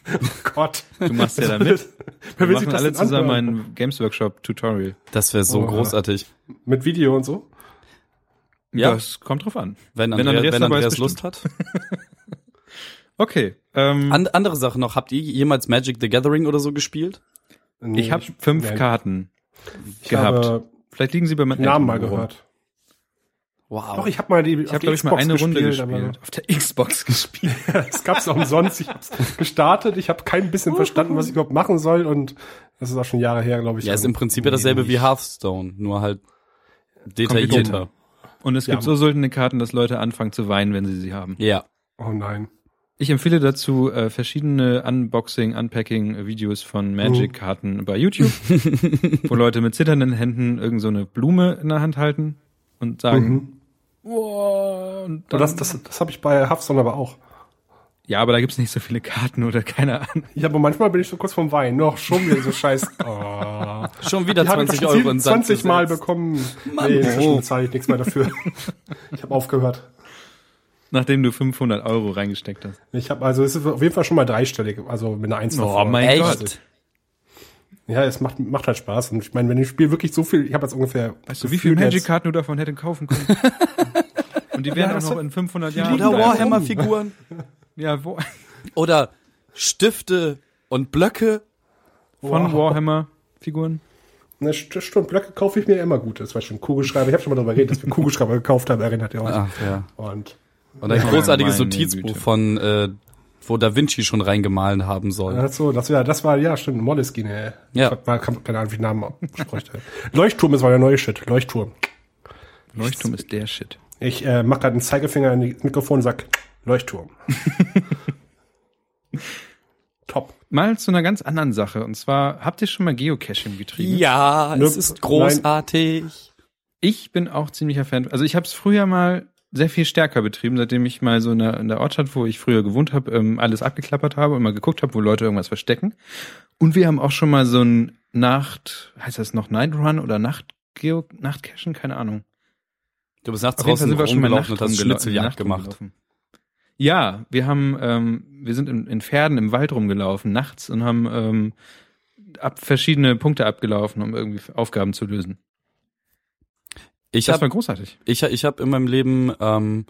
oh Gott. Du machst ja da mit. Wer Wir will sich machen das alle zusammen anhören? ein Games Workshop Tutorial. das wäre so Oh. großartig. Mit Video und so? Ja. Das kommt drauf an. Wenn, Wenn Andrea, Andreas wenn dabei ist, Andreas Lust hat. Okay. Ähm, An, andere Sache noch, habt ihr jemals Magic the Gathering oder so gespielt? Nee, ich habe fünf. Karten ich gehabt. habe Vielleicht liegen sie bei meinen Namen mal gehört. Wow. Doch, ich habe mal die Ich habe glaube ich mal eine Runde gespielt. Auf der Xbox gespielt. Es gab's auch umsonst. Ich hab's gestartet. Ich habe kein bisschen verstanden, was ich überhaupt machen soll und das ist auch schon Jahre her, glaube ich. ja, ist im Prinzip ja dasselbe wie Hearthstone, nur halt detaillierter. Und es Ja. gibt so seltene Karten, dass Leute anfangen zu weinen, wenn sie sie haben. Ja. Oh nein. Ich empfehle dazu äh, verschiedene Unboxing, Unpacking-Videos von Magic-Karten bei YouTube, wo Leute mit zitternden Händen irgend so eine Blume in der Hand halten und sagen, Mhm. wow, und Aber dann, das, das, das habe ich bei Hearthstone aber auch. ja, aber da gibt's nicht so viele Karten oder keine Ahnung. Ja, aber manchmal bin ich so kurz vom Wein. Noch schon wieder so scheiß. Oh. Schon wieder Die habe ich 20 doch Euro Sand 20 Mal bekommen. nee, inzwischen bezahle ich nichts mehr dafür. ich habe aufgehört. Nachdem du 500 Euro reingesteckt hast. Ich habe also es ist auf jeden Fall schon mal dreistellig, also mit einer Eins Oh davor. mein Gott. Echt? Ja, es macht macht halt Spaß und ich meine, wenn ich Spiel wirklich so viel, ich habe jetzt ungefähr Weißt du, wie jetzt- Magic-Karten du davon hätten kaufen können? und die wären Ja, auch noch in 500 Jahren. Oder. Warhammer-Figuren. Ja, wo, Oder Stifte und Blöcke. von Wow. Warhammer-Figuren. Ne, St- Stimmt, Blöcke kaufe ich mir immer gut. Das war schon Kugelschreiber. Ich habe schon mal darüber geredet, dass wir Kugelschreiber gekauft haben, erinnert ihr euch? Ach ja. Und Und ein Ja, großartiges meine Notizbuch Güte. von, äh, wo Da Vinci schon reingemahlen haben soll. Ach so, das war, das war, ja, stimmt, Moleskine. Ja. Ich war, kann, keine Ahnung, wie ich den Namen ausspreche. Leuchtturm ist mal der neue Shit. Leuchtturm. Leuchtturm ist der Shit. Ich äh, mach gerade einen Zeigefinger in das Mikrofon und sag Leuchtturm. Top. Mal zu einer ganz anderen Sache. Und zwar, habt ihr schon mal Geocaching getrieben? Ja, Ne- es ist großartig. Ich bin auch ziemlicher Fan. Also ich habe es früher mal sehr viel stärker betrieben, seitdem ich mal so in der, in der Ortschaft, wo ich früher gewohnt habe, ähm, alles abgeklappert habe und mal geguckt habe, wo Leute irgendwas verstecken. Und wir haben auch schon mal so ein Nacht, heißt das noch Night Run oder Nacht Geo Nachtcachen, keine Ahnung. Du bist nachts draußen sind wir schon mal rumgelaufen und hast Schnitzeljagd Nacht gemacht. rumgelaufen. Ja, wir haben, ähm, wir sind in, in Pferden im Wald rumgelaufen nachts und haben ähm, ab verschiedene Punkte abgelaufen, um irgendwie Aufgaben zu lösen. Ich Das hab war großartig. Ich, ich habe in meinem Leben, ähm,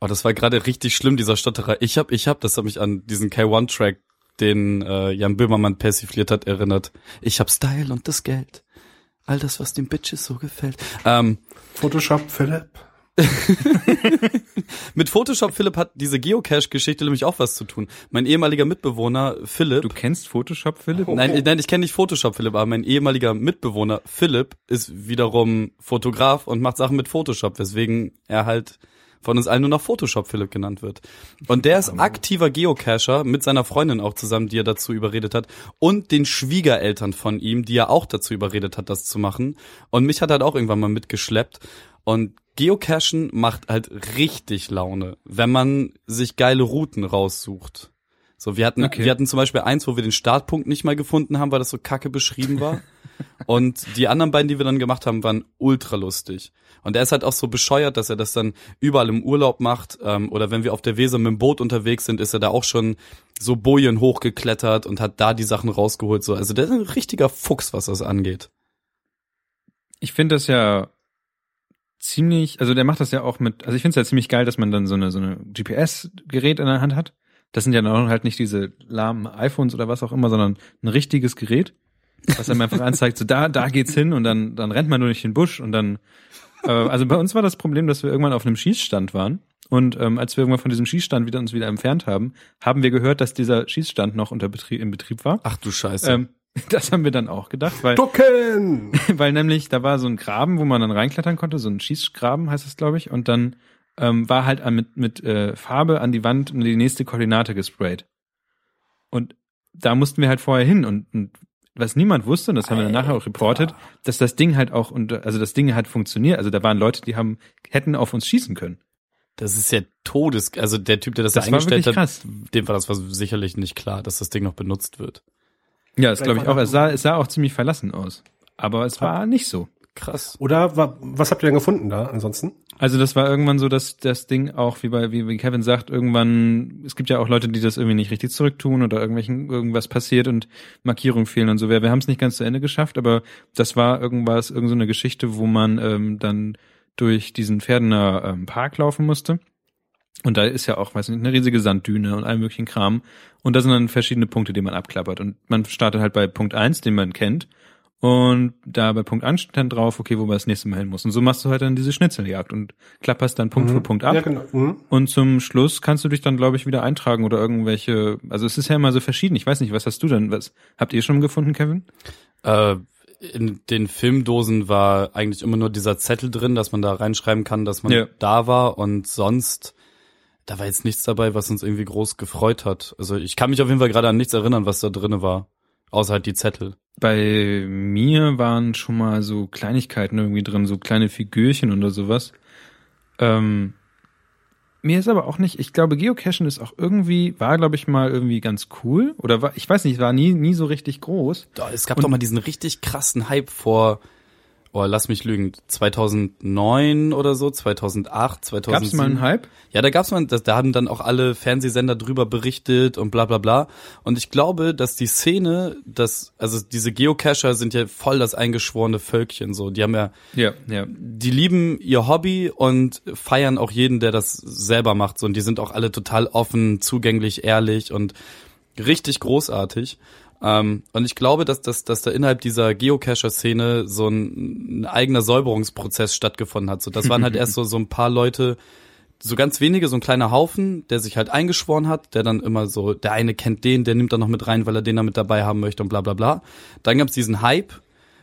oh, das war gerade richtig schlimm, dieser Stotterer. Ich habe, ich habe, das hat mich an diesen K1-Track, den äh, Jan Böhmermann persifliert hat, erinnert. Ich hab Style und das Geld. All das, was den Bitches so gefällt. Ähm, Photoshop Philipp. mit Photoshop Philipp hat diese Geocache-Geschichte nämlich auch was zu tun. Mein ehemaliger Mitbewohner Philipp. Du kennst Photoshop, Philipp? Nein, ich- nein, ich kenne nicht Photoshop Philipp, aber mein ehemaliger Mitbewohner Philipp ist wiederum Fotograf und macht Sachen mit Photoshop, weswegen er halt von uns allen nur noch Photoshop Philipp genannt wird. Und der ist aktiver Geocacher mit seiner Freundin auch zusammen, die er dazu überredet hat und den Schwiegereltern von ihm, die er auch dazu überredet hat, das zu machen. Und mich hat er halt auch irgendwann mal mitgeschleppt und Geocachen macht halt richtig Laune, wenn man sich geile Routen raussucht. So, wir hatten, Okay. wir hatten zum Beispiel eins, wo wir den Startpunkt nicht mal gefunden haben, weil das so kacke beschrieben war. Und die anderen beiden, die wir dann gemacht haben, waren ultra lustig. Und er ist halt auch so bescheuert, dass er das dann überall im Urlaub macht. Ähm, oder wenn wir auf der Weser mit dem Boot unterwegs sind, ist er da auch schon so Bojen hochgeklettert und hat da die Sachen rausgeholt. So, also der ist ein richtiger Fuchs, was das angeht. Ich finde das ja ziemlich, also der macht das ja auch mit, also ich finde es ja ziemlich geil, dass man dann so eine, so eine GPS-Gerät in der Hand hat. Das sind ja dann halt nicht diese lahmen iPhones oder was auch immer, sondern ein richtiges Gerät, was einem einfach anzeigt, so da, da geht's hin und dann, dann rennt man durch den Busch und dann, äh, also bei uns war das Problem, dass wir irgendwann auf einem Schießstand waren und ähm, als wir irgendwann von diesem Schießstand wieder uns wieder entfernt haben, haben wir gehört, dass dieser Schießstand noch unter Betrieb, in Betrieb war. Ach du Scheiße. Ähm, das haben wir dann auch gedacht, weil Ducken! weil nämlich da war so ein Graben, wo man dann reinklettern konnte, so ein Schießgraben heißt das, glaube ich, und dann ähm, war halt mit mit äh, Farbe an die Wand die nächste Koordinate gesprayt. Und da mussten wir halt vorher hin und, und was niemand wusste, und das haben wir dann nachher auch reportet, dass das Ding halt auch und also das Ding hat funktioniert. Also da waren Leute, die haben hätten auf uns schießen können. Das ist ja Todes, also der Typ, der das, Das da eingestellt hat, krass. dem war das war sicherlich nicht klar, dass das Ding noch benutzt wird. Ja, das glaube ich auch. Es sah, es sah auch ziemlich verlassen aus. Aber es war nicht so. Krass. Oder wa, was habt ihr denn gefunden da ansonsten? Also das war irgendwann so, dass das Ding auch, wie bei wie, wie Kevin sagt, irgendwann, es gibt ja auch Leute, die das irgendwie nicht richtig zurücktun oder irgendwelchen irgendwas passiert und Markierungen fehlen und so. Wir, wir haben es nicht ganz zu Ende geschafft, aber das war irgendwas, irgend so eine Geschichte, wo man ähm, dann durch diesen Pferdener ähm, Park laufen musste. Und da ist ja auch, weiß nicht, eine riesige Sanddüne und all möglichen Kram. Und da sind dann verschiedene Punkte, die man abklappert. Und man startet halt bei Punkt eins, den man kennt. Und da bei Punkt 1 steht dann drauf, okay, wo man das nächste Mal hin muss. Und so machst du halt dann diese Schnitzeljagd und klapperst dann Punkt für Punkt ab. Ja, genau. Mhm. Und zum Schluss kannst du dich dann, glaube ich, wieder eintragen oder irgendwelche, also es ist ja immer so verschieden. Ich weiß nicht, was hast du denn? Was habt ihr schon gefunden, Kevin? Äh, in den Filmdosen war eigentlich immer nur dieser Zettel drin, dass man da reinschreiben kann, dass man Ja. da war und sonst da war jetzt nichts dabei, was uns irgendwie groß gefreut hat. Also ich kann mich auf jeden Fall gerade an nichts erinnern, was da drinne war, außer halt die Zettel. Bei mir waren schon mal so Kleinigkeiten irgendwie drin, so kleine Figürchen oder sowas. Ähm, mir ist aber auch nicht, ich glaube, Geocachen ist auch irgendwie, war glaube ich mal irgendwie ganz cool. Oder war, ich weiß nicht, war nie, nie so richtig groß. Es gab Und- doch mal diesen richtig krassen Hype vor, oh, lass mich lügen, 2009 oder so, 2008, 2007. Gab es mal einen Hype? Ja, da gab's mal, da, da haben dann auch alle Fernsehsender drüber berichtet und bla bla bla. Und ich glaube, dass die Szene, dass, also diese Geocacher sind ja voll das eingeschworene Völkchen, so. Die haben ja, Ja, ja. die lieben ihr Hobby und feiern auch jeden, der das selber macht, so. Und die sind auch alle total offen, zugänglich, ehrlich und richtig großartig. Ähm, und ich glaube, dass, dass, dass da innerhalb dieser Geocacher-Szene so ein, ein eigener Säuberungsprozess stattgefunden hat. So, das waren halt erst so, so ein paar Leute, so ganz wenige, so ein kleiner Haufen, der sich halt eingeschworen hat, der dann immer so, der eine kennt den, der nimmt dann noch mit rein, weil er den da mit dabei haben möchte und bla bla bla. Dann gab's diesen Hype,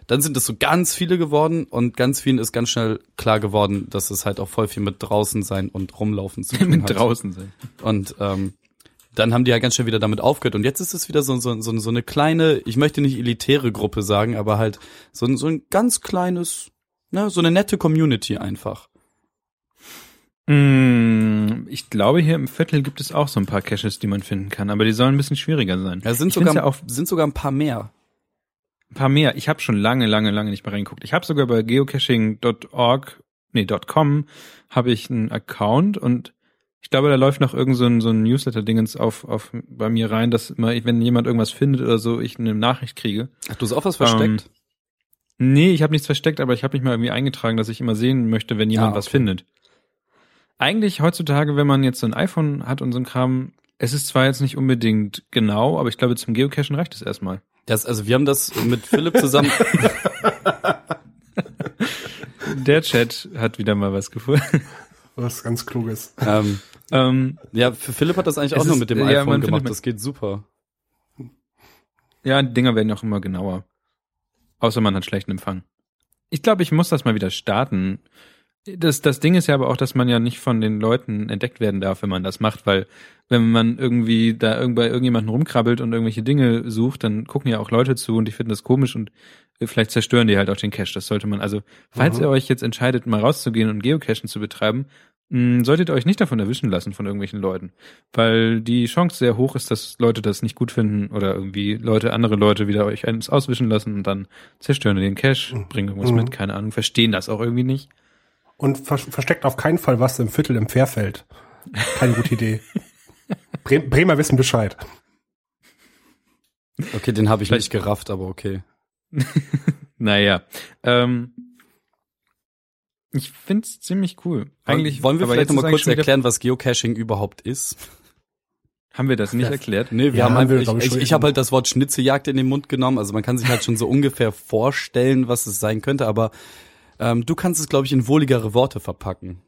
dann sind es so ganz viele geworden und ganz vielen ist ganz schnell klar geworden, dass es halt auch voll viel mit draußen sein und rumlaufen zu tun Mit hat. draußen sein. Und ähm, dann haben die ja ganz schnell wieder damit aufgehört. Und jetzt ist es wieder so, so, so, so eine kleine, ich möchte nicht elitäre Gruppe sagen, aber halt so, ein- so ein ganz kleines, ne, so eine nette Community einfach. Mm, Ich glaube, hier im Viertel gibt es auch so ein paar Caches, die man finden kann, aber die sollen ein bisschen schwieriger sein. Ja, sind Ich sogar, ja auch sind sogar ein paar mehr. ein paar mehr. Ich habe schon lange, lange, lange nicht mehr reingeguckt. Ich habe sogar bei geocaching.org, nee, .com habe ich einen Account und ich glaube, da läuft noch irgend so ein, so ein Newsletter-Dingens auf, auf bei mir rein, dass immer, wenn jemand irgendwas findet oder so, ich eine Nachricht kriege. Ach, du hast auch was versteckt? Nee, ich habe nichts versteckt, aber ich habe mich mal irgendwie eingetragen, dass ich immer sehen möchte, wenn jemand Ah, was okay. findet. Eigentlich heutzutage, wenn man jetzt so ein iPhone hat und so ein Kram, es ist zwar jetzt nicht unbedingt genau, aber ich glaube, zum Geocachen reicht es erstmal. Das, also wir haben das mit Philipp zusammen, Der Chat hat wieder mal was gefunden. Was ganz Kluges. ähm, ähm, ja, für Philipp hat das eigentlich Es auch nur ist- mit dem ja, iPhone gemacht. Das geht super. ja, die Dinger werden auch immer genauer. Außer man hat schlechten Empfang. Ich glaube, ich muss das mal wieder starten. Das, das Ding ist ja aber auch, dass man ja nicht von den Leuten entdeckt werden darf, wenn man das macht, weil wenn man irgendwie da irgend bei irgendjemanden rumkrabbelt und irgendwelche Dinge sucht, dann gucken ja auch Leute zu und die finden das komisch und vielleicht zerstören die halt auch den Cache. Das sollte man, also, falls Mhm. ihr euch jetzt entscheidet, mal rauszugehen und Geocachen zu betreiben, mh, solltet ihr euch nicht davon erwischen lassen von irgendwelchen Leuten. Weil die Chance sehr hoch ist, dass Leute das nicht gut finden oder irgendwie Leute, andere Leute wieder euch eins auswischen lassen und dann zerstören die den Cache, bringen irgendwas Mhm. mit, keine Ahnung, verstehen das auch irgendwie nicht. Und ver versteckt auf keinen Fall was im Viertel im Fährfeld. Keine gute Idee. Bre Bremer wissen Bescheid. Okay, den habe ich Vielleicht- nicht gerafft, aber okay. Naja, ähm, ich find's ziemlich cool. Eigentlich wollen wir vielleicht jetzt noch mal ist kurz erklären, was Geocaching überhaupt ist? Haben wir das nicht erklärt? Nee, wir Ja, haben haben wir, einfach, glaub ich, ich, ich, schon ich habe halt das Wort Schnitzeljagd in den Mund genommen, also man kann sich halt schon so ungefähr vorstellen, was es sein könnte, aber ähm, du kannst es, glaube ich, in wohligere Worte verpacken.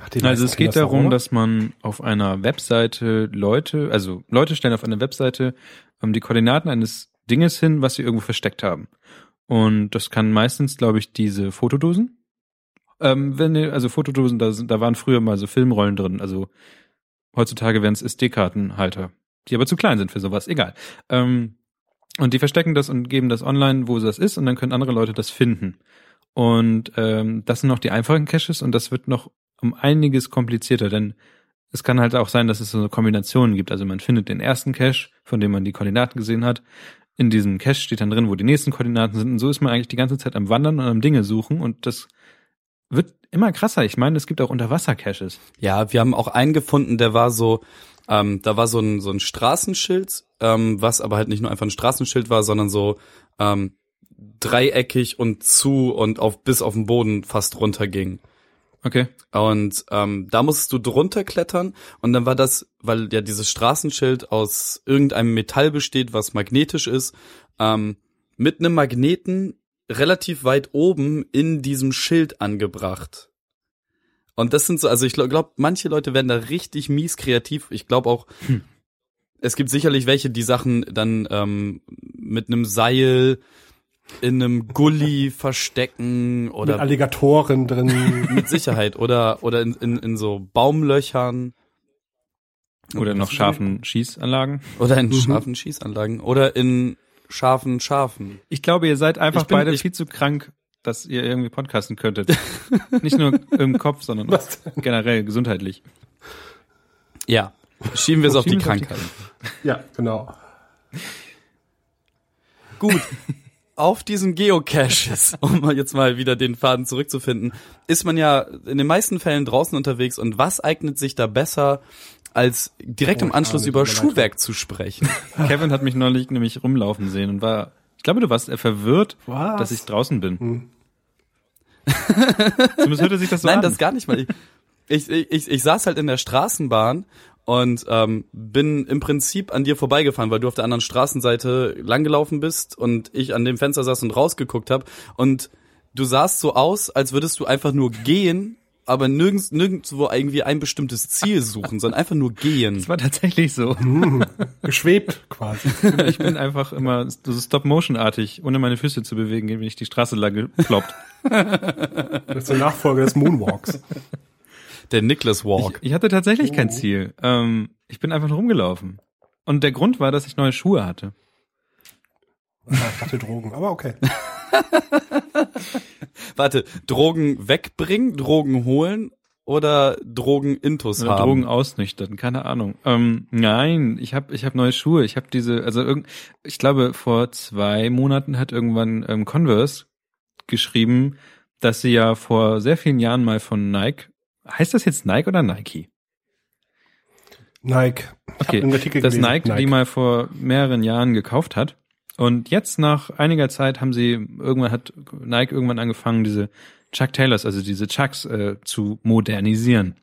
Ach, Also es geht darum, oder? dass man auf einer Webseite Leute, also Leute stellen auf einer Webseite ähm, die Koordinaten eines Dinges hin, was sie irgendwo versteckt haben. Und das kann meistens, glaube ich, diese Fotodosen. Ähm, wenn also Fotodosen, da, sind- da waren früher mal so Filmrollen drin. Also heutzutage wären es SD-Kartenhalter, die aber zu klein sind für sowas. Egal. Ähm, und die verstecken das und geben das online, wo das ist, und dann können andere Leute das finden. Und ähm, das sind noch die einfachen Caches und das wird noch um einiges komplizierter, denn es kann halt auch sein, dass es so Kombinationen gibt. Also man findet den ersten Cache, von dem man die Koordinaten gesehen hat. In diesem Cache steht dann drin, wo die nächsten Koordinaten sind. Und so ist man eigentlich die ganze Zeit am Wandern und am Dinge suchen. Und das wird immer krasser. Ich meine, es gibt auch Unterwasser-Caches. Ja, wir haben auch einen gefunden, der war so, ähm, da war so ein, so ein Straßenschild, ähm, was aber halt nicht nur einfach ein Straßenschild war, sondern so ähm, dreieckig und zu und auf bis auf den Boden fast runterging. Okay. Und ähm, da musstest du drunter klettern und dann war das, weil ja dieses Straßenschild aus irgendeinem Metall besteht, was magnetisch ist, ähm, mit einem Magneten relativ weit oben in diesem Schild angebracht. Und das sind so, also ich glaube, glaub, manche Leute werden da richtig mies kreativ. Ich glaube auch, es gibt sicherlich welche, die Sachen dann ähm, mit einem Seil in einem Gully verstecken Mit oder Alligatoren drin. mit Sicherheit oder oder in, in, in so Baumlöchern Oder noch scharfen Schießanlagen. oder in Mhm. scharfen Schießanlagen oder in scharfen Schafen. Ich glaube, ihr seid einfach bin- beide ich- viel zu krank, dass ihr irgendwie podcasten könntet. Nicht nur im Kopf, sondern auch Was? generell gesundheitlich. Ja, schieben wir es auf die Schieben wir auf die Krankheit. ja, genau. Gut. Auf diesen Geocaches, um mal jetzt mal wieder den Faden zurückzufinden, ist man ja in den meisten Fällen draußen unterwegs und was eignet sich da besser, als direkt Oh, im Anschluss über. Schuhwerk zu sprechen? Kevin hat mich neulich nämlich rumlaufen sehen und war, ich glaube, du warst verwirrt, Was? dass ich draußen bin. Hm. Zumindest hörte sich das so Nein, an. das gar nicht mal. Ich, ich, ich, ich saß halt in der Straßenbahn und ähm, bin im Prinzip an dir vorbeigefahren, weil du auf der anderen Straßenseite langgelaufen bist und ich an dem Fenster saß und rausgeguckt habe und du sahst so aus, als würdest du einfach nur gehen, aber nirgends nirgendwo irgendwie ein bestimmtes Ziel suchen, sondern einfach nur gehen. Das war tatsächlich so. Geschwebt quasi. Ich bin einfach immer so Stop-Motion-artig, ohne meine Füße zu bewegen, wenn ich die Straße lang geploppt. Das ist der Nachfolger des Moonwalks. Der Nicholas Walk. Ich, ich hatte tatsächlich kein Oh. Ziel. Ähm, ich bin einfach nur rumgelaufen. Und der Grund war, dass ich neue Schuhe hatte. Ah, ich dachte Drogen, aber okay. Warte, Drogen wegbringen, Drogen holen oder Drogen intus Oder haben? Drogen ausnüchtern, keine Ahnung. Ähm, nein, ich habe ich hab neue Schuhe. Ich habe diese, also irgend, ich glaube vor zwei Monaten hat irgendwann ähm, Converse geschrieben, dass sie ja vor sehr vielen Jahren mal von Nike, heißt das jetzt Nike oder Nike? Nike. Ich Okay, dass gelesen. Nike, die mal vor mehreren Jahren gekauft hat. Und jetzt nach einiger Zeit haben sie irgendwann hat Nike irgendwann angefangen, diese Chuck Taylors, also diese Chucks äh, zu modernisieren.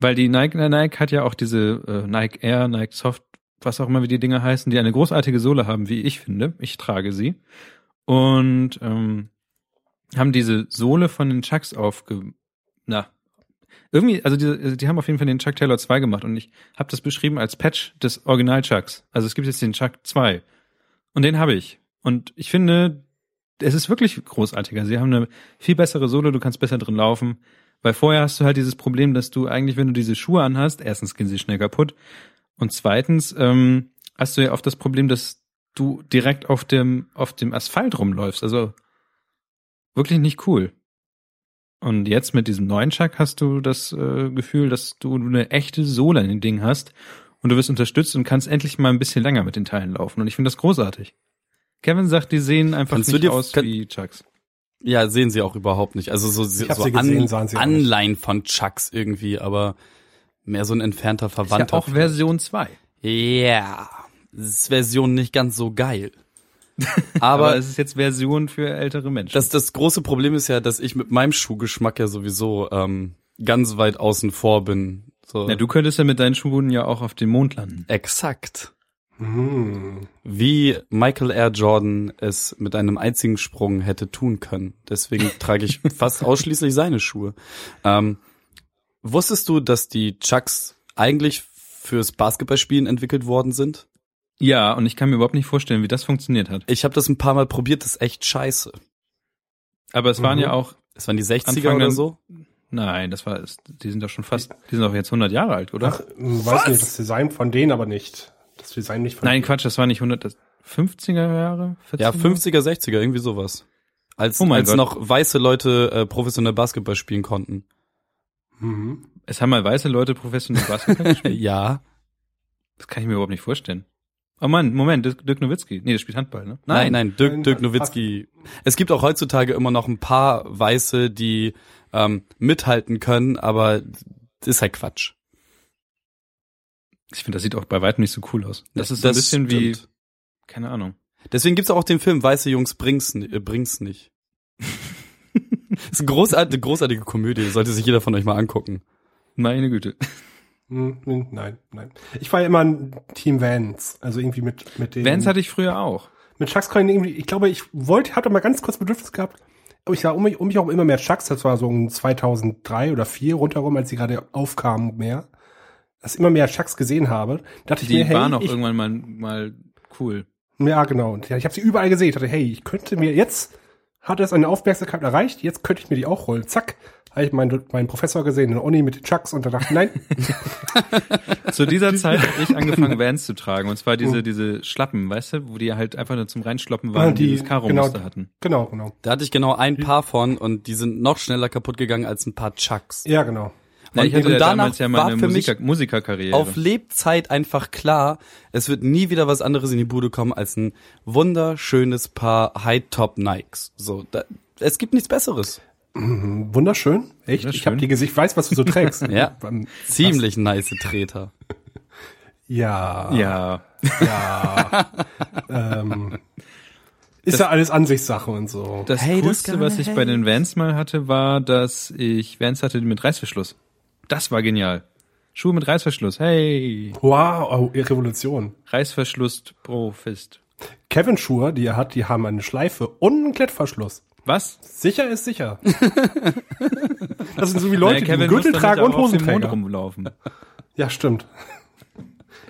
Weil die Nike, Nike hat ja auch diese äh, Nike Air, Nike Soft, was auch immer wie die Dinge heißen, die eine großartige Sohle haben, wie ich finde. Ich trage sie. Und ähm, haben diese Sohle von den Chucks aufge... Na, irgendwie, also die, die haben auf jeden Fall den Chuck Taylor 2 gemacht und ich habe das beschrieben als Patch des Original Chucks. Also es gibt jetzt den Chuck 2 und den habe ich. Und ich finde, es ist wirklich großartiger. Sie haben eine viel bessere Sohle, du kannst besser drin laufen. Weil vorher hast du halt dieses Problem, dass du eigentlich, wenn du diese Schuhe anhast, erstens gehen sie schnell kaputt und zweitens ähm, hast du ja oft das Problem, dass du direkt auf dem auf dem Asphalt rumläufst. Also wirklich nicht cool. Und jetzt mit diesem neuen Chuck hast du das äh, Gefühl, dass du eine echte Sohle in dem Ding hast und du wirst unterstützt und kannst endlich mal ein bisschen länger mit den Teilen laufen. Und ich finde das großartig. Kevin sagt, die sehen einfach Kannst nicht dir- aus kann- wie Chucks. Ja, sehen sie auch überhaupt nicht. Also so, so sie gesehen, An, Anleihen von Chucks irgendwie, aber mehr so ein entfernter Ist ja Verwandter. auch Version 2. Ja, das ist Version nicht ganz so geil. Aber, Aber es ist jetzt Version für ältere Menschen. das, das große Problem ist ja, dass ich mit meinem Schuhgeschmack ja sowieso ähm, ganz weit außen vor bin. So. ja, du könntest ja mit deinen Schuhen ja auch auf dem Mond landen. Exakt. Hm. Wie Michael Air Jordan es mit einem einzigen Sprung hätte tun können. Deswegen trage ich fast ausschließlich seine Schuhe. Ähm, wusstest du, dass die Chucks eigentlich fürs Basketballspielen entwickelt worden sind? Ja, und ich kann mir überhaupt nicht vorstellen, wie das funktioniert hat. Ich habe das ein paar Mal probiert, das ist echt scheiße. Aber es waren Mhm. ja auch, Es waren die 60er Anfang oder so? nein, das war, die sind doch schon fast, die sind doch jetzt 100 Jahre alt, oder? Ach, weiß nicht, das Design von denen aber nicht. Das Design nicht von Nein, Quatsch, das war nicht 100, das 50er Jahre? 40er? Ja, 50er, 60er, irgendwie sowas. Als, Oh als Gott. noch weiße Leute äh, professionell Basketball spielen konnten. Mhm. Es haben mal weiße Leute professionell Basketball gespielt. Ja. Das kann ich mir überhaupt nicht vorstellen. Oh Mann, Moment, Dirk, Dirk Nowitzki. Nee, der spielt Handball, ne? Nein, nein, Dirk, Nein, Dirk fast. Nowitzki. Es gibt auch heutzutage immer noch ein paar Weiße, die ähm, mithalten können, aber das ist halt Quatsch. Ich finde, das sieht auch bei weitem nicht so cool aus. Das ist so ein Das bisschen wie, stimmt. keine Ahnung. Deswegen gibt's auch den Film Weiße Jungs bring's, äh, bring's nicht. das ist eine großartige, großartige Komödie, sollte sich jeder von euch mal angucken. Meine Güte. Hm, hm, Nein, nein. Ich war immer ein Team Vans. Also irgendwie mit, mit den. Vans hatte ich früher auch. Mit Chucks kann ich irgendwie, ich glaube, ich wollte, hatte mal ganz kurz Bedürfnis gehabt, aber ich sah um mich, um mich auch immer mehr Chucks, das war so um 2003 oder 4 rundherum, als sie gerade aufkamen mehr, dass ich immer mehr Chucks gesehen habe, dachte ich Die mir, hey, waren auch ich, irgendwann mal, mal cool. Ja, genau. Und ja, ich habe sie überall gesehen. Ich dachte, hey, ich könnte mir jetzt, hat es eine Aufmerksamkeit erreicht, jetzt könnte ich mir die auch holen. Zack, habe ich meinen, meinen Professor gesehen in der Uni mit den Chucks und da dachte ich, nein, Zu dieser Zeit habe ich angefangen, Vans zu tragen. Und zwar diese, diese Schlappen, weißt du, wo die halt einfach nur zum Reinschloppen waren, Ah, die- die dieses Karo-Muster genau. hatten. genau, genau. Da hatte ich genau ein paar von und die sind noch schneller kaputt gegangen als ein paar Chucks. Ja, genau. Ja, ich Und- hatte und ja damals ja meine war für mich Musiker Musikerkarriere. Auf Lebzeit einfach klar, es wird nie wieder was anderes in die Bude kommen als ein wunderschönes Paar High-Top Nikes. So, da, es gibt nichts Besseres. Wunderschön. Echt? Ich Wunderschön. habe die Gesicht, ich weiß, was du so trägst. Ja. Ziemlich nice Treter. Ja. ja. Ja. ähm, ist ja alles Ansichtssache und so. Das Hey, das Coolste, geile was ich bei den Vans mal hatte, war, dass ich Vans hatte mit Reißverschluss. Das war genial. Schuhe mit Reißverschluss. Hey. Wow, oh, Revolution. Reißverschluss pro Fist. Kevin Schuhe, die er hat, die haben eine Schleife und einen Klettverschluss. Was? Sicher ist sicher. das sind so wie Leute, Naja, die Gürtel tragen und auch auf dem Mond Hosenträger. rumlaufen. Ja, stimmt.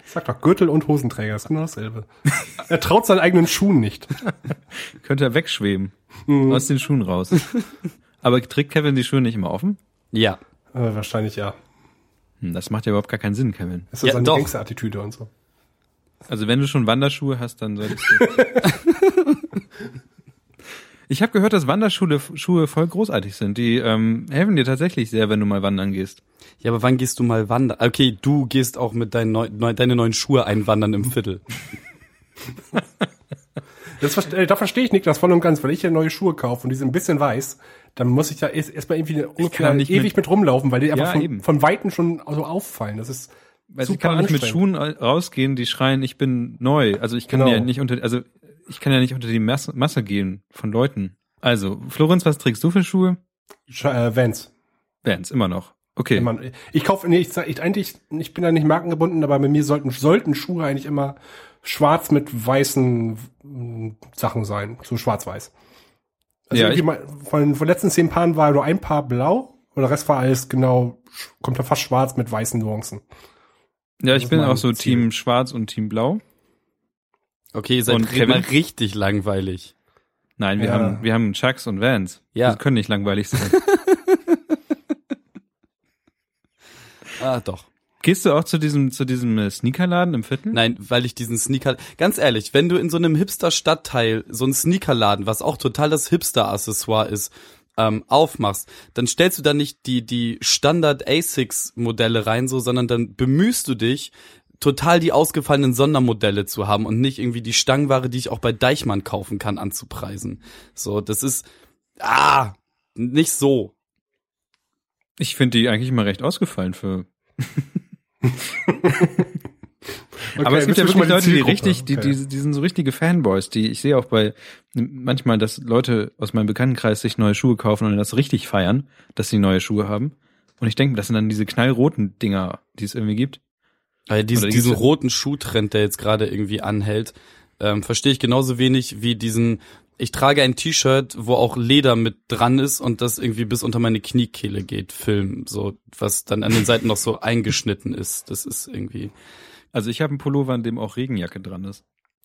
Ich sag doch, Gürtel und Hosenträger, das ist genau dasselbe. er traut seinen eigenen Schuhen nicht. Könnte er wegschweben. Mhm. Aus den Schuhen raus. Aber trägt Kevin die Schuhe nicht immer offen? Ja. Äh, wahrscheinlich ja. Hm, das macht ja überhaupt gar keinen Sinn, Kevin. Das ist Ja, seine doch. Gangster-Attitüde und so. Also wenn du schon Wanderschuhe hast, dann solltest du. Ich habe gehört, dass Wanderschuhe Schuhe voll großartig sind. Die ähm, helfen dir tatsächlich sehr, wenn du mal wandern gehst. Ja, aber wann gehst du mal wandern? Okay, du gehst auch mit deinen neu, neu, deine neuen Schuhe einwandern im Viertel. Das, verste- äh, da verstehe ich Niklas voll und ganz, weil ich ja neue Schuhe kaufe und die sind ein bisschen weiß, dann muss ich da erst erstmal irgendwie ungefähr kann nicht ewig mit- mit, rumlaufen, weil die einfach Ja, von, eben. von Weitem schon so auffallen. Das ist Weil ich super kann auch nicht mit. Schuhen rausgehen, die schreien, ich bin neu. Also ich kann Genau. ja nicht unter, also ich kann ja nicht unter die Masse, Masse gehen von Leuten. Also, Florenz, was trägst du für Schuhe? Sch- äh, Vans. Vans, immer noch. Okay. Man, ich kaufe, nee, ich, ich eigentlich, ich bin da nicht markengebunden, aber bei mir sollten, sollten Schuhe eigentlich immer schwarz mit weißen mm, Sachen sein, so schwarz-weiß. Also Ja, ich- mal, von, von den letzten zehn Paaren war nur ein Paar blau und der Rest war alles genau, kommt da fast schwarz mit weißen Nuancen. ja, ich bin auch so Ziel. Team Schwarz und Team Blau. Okay, ihr seid Und ri- mal Kevin? richtig langweilig. Nein, wir Ja. haben, wir haben Chucks und Vans. Ja. Die können nicht langweilig sein. Ah, doch. Gehst du auch zu diesem, zu diesem äh, Sneakerladen im Viertel? Nein, weil ich diesen Sneaker, ganz ehrlich, wenn du in so einem Hipster-Stadtteil so einen Sneakerladen, was auch total das Hipster-Accessoire ist, ähm, aufmachst, dann stellst du da nicht die, die Standard ASICS-Modelle rein, so, sondern dann bemühst du dich, total die ausgefallenen Sondermodelle zu haben und nicht irgendwie die Stangenware, die ich auch bei Deichmann kaufen kann, anzupreisen. So, das ist, ah, nicht so. Ich finde die eigentlich immer recht ausgefallen für. Aber es gibt ja wirklich die Leute, die Zielgruppe? richtig, die, Okay. die, die sind so richtige Fanboys, die ich sehe auch bei manchmal, dass Leute aus meinem Bekanntenkreis sich neue Schuhe kaufen und das richtig feiern, dass sie neue Schuhe haben. Und ich denke, das sind dann diese knallroten Dinger, die es irgendwie gibt. Weil diesen, Oder diesen diese- roten Schuhtrend, der jetzt gerade irgendwie anhält, ähm, verstehe ich genauso wenig wie diesen, ich trage ein T-Shirt, wo auch Leder mit dran ist und das irgendwie bis unter meine Kniekehle geht, Film, so, was dann an den Seiten noch so eingeschnitten ist. Das ist irgendwie, Also ich habe einen Pullover, an dem auch Regenjacke dran ist.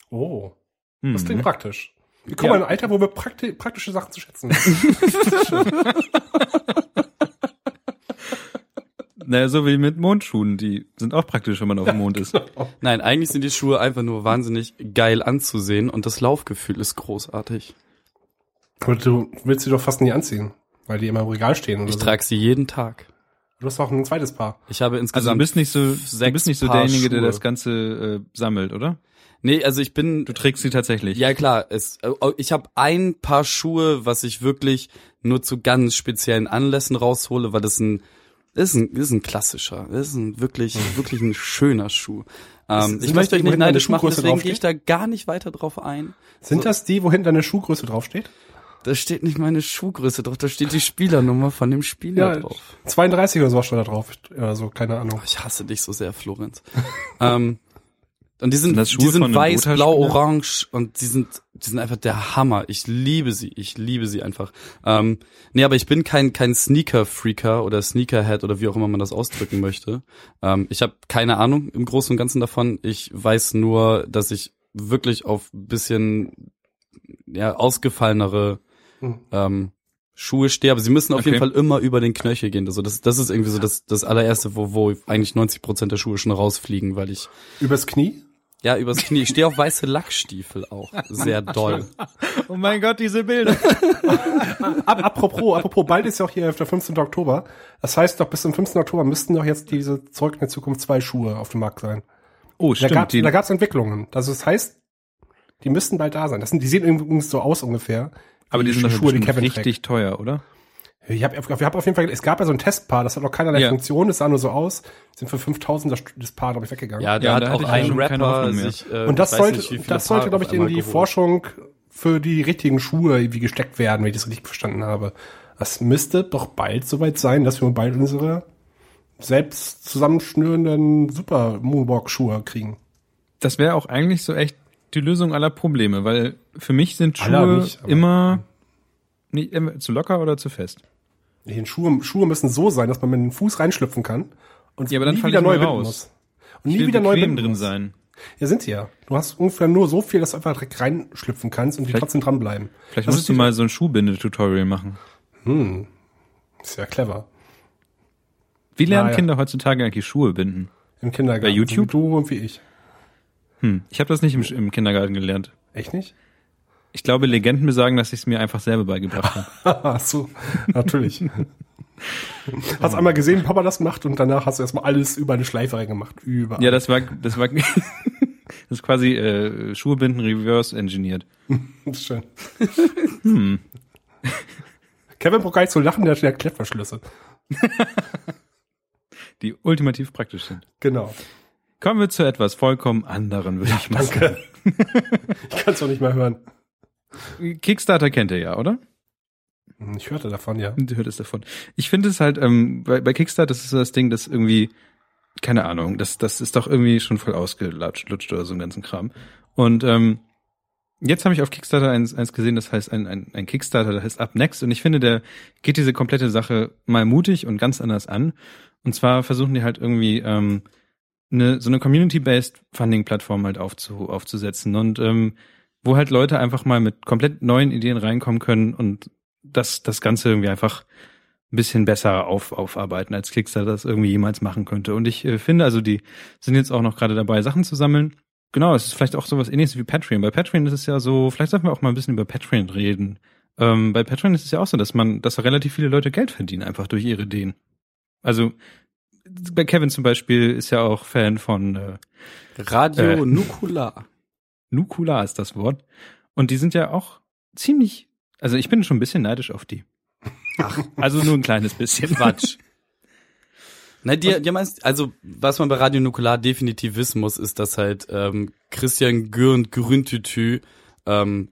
Oh, Hm. das klingt praktisch. Wir kommen Ja. in ein Alter, wo wir prakti praktische Sachen zu schätzen wissen. Naja, so wie mit Mondschuhen, die sind auch praktisch, wenn man auf dem Mond ist. nein, eigentlich sind die Schuhe einfach nur wahnsinnig geil anzusehen und das Laufgefühl ist großartig. Aber du willst sie doch fast nie anziehen, weil die immer im Regal stehen. Oder Ich so. trage sie jeden Tag. Du hast auch ein zweites Paar. Ich habe Also insgesamt du bist nicht so, du bist nicht so Paar derjenige, der Schuhe. das Ganze äh, sammelt, oder? Nee, also ich bin Du trägst sie tatsächlich. Ja klar, es, ich habe ein paar Schuhe, was ich wirklich nur zu ganz speziellen Anlässen raushole, weil das ein ist ein, das ist ein klassischer, ist ein wirklich wirklich ein schöner Schuh. Ähm, ich möchte euch nicht neidisch machen, deswegen gehe ich da gar nicht weiter drauf ein. Sind das die, wo hinten deine Schuhgröße draufsteht? Da steht nicht meine Schuhgröße drauf, da steht die Spielernummer von dem Spieler drauf. 32 oder so steht da drauf. Oder so, keine Ahnung. Ich hasse dich so sehr, Florenz. ähm, und die sind, Sind das die sind weiß, blau, orange und die sind, die sind einfach der Hammer. Ich liebe sie. Ich liebe sie einfach. Ähm, nee, aber ich bin kein, kein Sneaker-Freaker oder Sneakerhead oder wie auch immer man das ausdrücken möchte. Ähm, ich habe keine Ahnung im Großen und Ganzen davon. Ich weiß nur, dass ich wirklich auf ein bisschen ja ausgefallenere Hm. ähm, Schuhe stehe, aber sie müssen auf Okay. jeden Fall immer über den Knöchel gehen. Also das, das ist irgendwie so das, das allererste, wo, wo eigentlich 90 Prozent der Schuhe schon rausfliegen, weil ich Übers Knie? Ja übers Knie. Ich stehe auf weiße Lackstiefel auch sehr doll. Oh mein Gott, diese Bilder. Ab, apropos, apropos, bald ist ja auch hier der 15. Oktober. Das heißt doch, bis zum 15. Oktober müssten doch jetzt diese Zurück in die Zukunft zwei Schuhe auf dem Markt sein. Oh, Da stimmt. gab die, da gab's Entwicklungen. Also das heißt, die müssten bald da sein. Das sind, die sehen übrigens so aus ungefähr. aber die sind doch Schuhe, die Kevin richtig teuer, oder? Ich habe ich hab auf jeden Fall, es gab ja so ein Testpaar, das hat noch keinerlei Ja. Funktion, das sah nur so aus. Sind für 5000 das, das Paar, glaube ich, weggegangen. Ja, da Ja, hat da auch ein Rapper sich äh, Und das sollte, nicht, das sollte, glaube ich, in die geholt. Forschung für die richtigen Schuhe irgendwie gesteckt werden, wenn ich das richtig verstanden habe. Das müsste doch bald soweit sein, dass wir bald unsere selbst zusammenschnürenden Super Moonwalk Schuhe kriegen. Das wäre auch eigentlich so echt die Lösung aller Probleme, weil für mich sind Schuhe nicht, immer, nicht, immer zu locker oder zu fest. Die Schuhe, Schuhe müssen so sein, dass man mit dem Fuß reinschlüpfen kann und Ja, aber dann nie wieder neu binden muss. Und Ich nie wieder neu binden drin muss. sein. Ja, sind sie ja. Du hast ungefähr nur so viel, dass du einfach direkt reinschlüpfen kannst und die trotzdem dranbleiben. Vielleicht Das musst du mal so ein Schuhbinde-Tutorial machen. Hm. Ist ja clever. Wie lernen Naja. Kinder heutzutage eigentlich Schuhe binden? Im Kindergarten. Bei YouTube? So wie du und wie ich. Hm. Ich habe das nicht im, im Kindergarten gelernt. Echt nicht? Ich glaube, Legenden besagen, dass ich es mir einfach selber beigebracht habe. Ach so, natürlich. hast einmal gesehen, wie Papa das macht und danach hast du erstmal alles über eine Schleife reingemacht. Überall. ja, das war, das war, das ist quasi äh, Schuhe binden reverse engineert. Das ist schön. Hm. Kevin braucht gar nicht zu lachen, der hat ja Klettverschlüsse. Die ultimativ praktisch sind. Genau. Kommen wir zu etwas vollkommen anderen, würde ich mal Danke. ich kann es doch nicht mehr hören. Kickstarter kennt ihr ja, oder? Ich hörte davon, ja. Du hörtest davon. Ich finde es halt, ähm, bei, bei Kickstarter das ist so das Ding, das irgendwie, keine Ahnung, das, das ist doch irgendwie schon voll ausgelutscht lutscht oder so ein ganzen Kram. Und ähm, jetzt habe ich auf Kickstarter eins, eins gesehen, das heißt ein, ein, ein Kickstarter, das heißt Up Next. Und ich finde, der geht diese komplette Sache mal mutig und ganz anders an. Und zwar versuchen die halt irgendwie ähm, eine, so eine Community-based Funding-Plattform halt aufzu, aufzusetzen und ähm, wo halt Leute einfach mal mit komplett neuen Ideen reinkommen können und das, das Ganze irgendwie einfach ein bisschen besser auf, aufarbeiten, als Kickstarter das irgendwie jemals machen könnte. Und ich äh, finde, also die sind jetzt auch noch gerade dabei, Sachen zu sammeln. Genau, es ist vielleicht auch sowas ähnliches wie Patreon. Bei Patreon ist es ja so, vielleicht sollten wir auch mal ein bisschen über Patreon reden. Ähm, bei Patreon ist es ja auch so, dass man, dass relativ viele Leute Geld verdienen, einfach durch ihre Ideen. Also bei Kevin zum Beispiel ist ja auch Fan von äh, Radio Äh. Nukular. Nukula ist das Wort. Und die sind ja auch ziemlich, also ich bin schon ein bisschen neidisch auf die. Ach. Also nur ein kleines bisschen. Quatsch. Nein, die, die meinst, also was man bei Radio Nukular definitiv wissen muss, ist, dass halt ähm, Christian Gürnt Grüntütü ähm,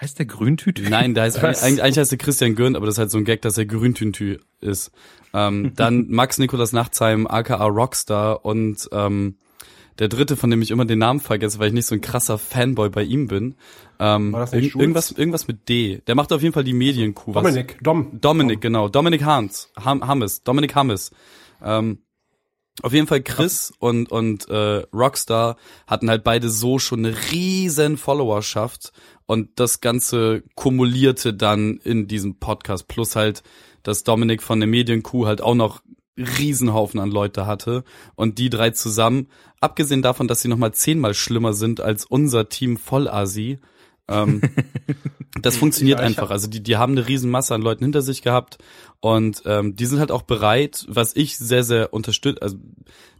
Heißt der Grüntüte? Nein, da heißt eigentlich, eigentlich heißt er Christian Gürnt, aber das ist halt so ein Gag, dass er Grüntüntü ist. Ähm, dann Max Nikolas Nachtsheim, aka Rockstar und ähm, der dritte, von dem ich immer den Namen vergesse, weil ich nicht so ein krasser Fanboy bei ihm bin. Ähm, War das nicht Schulz? irgendwas, irgendwas mit D. Der macht auf jeden Fall die Medienkuh. was- Dominik, Dom. Dominik, genau. Dominik Hans. Ham, Hammes. Dominik Hammes. Ähm, auf jeden Fall Chris und, und äh, Rockstar hatten halt beide so schon eine riesen Followerschaft und das Ganze kumulierte dann in diesem Podcast. Plus halt, dass Dominik von der Medienkuh halt auch noch Riesenhaufen an Leute hatte und die drei zusammen, abgesehen davon, dass sie nochmal zehnmal schlimmer sind als unser Team Vollasi, ähm, das funktioniert Ja, einfach. Also die, die haben eine Riesenmasse an Leuten hinter sich gehabt und ähm, die sind halt auch bereit, was ich sehr, sehr unterstütze, also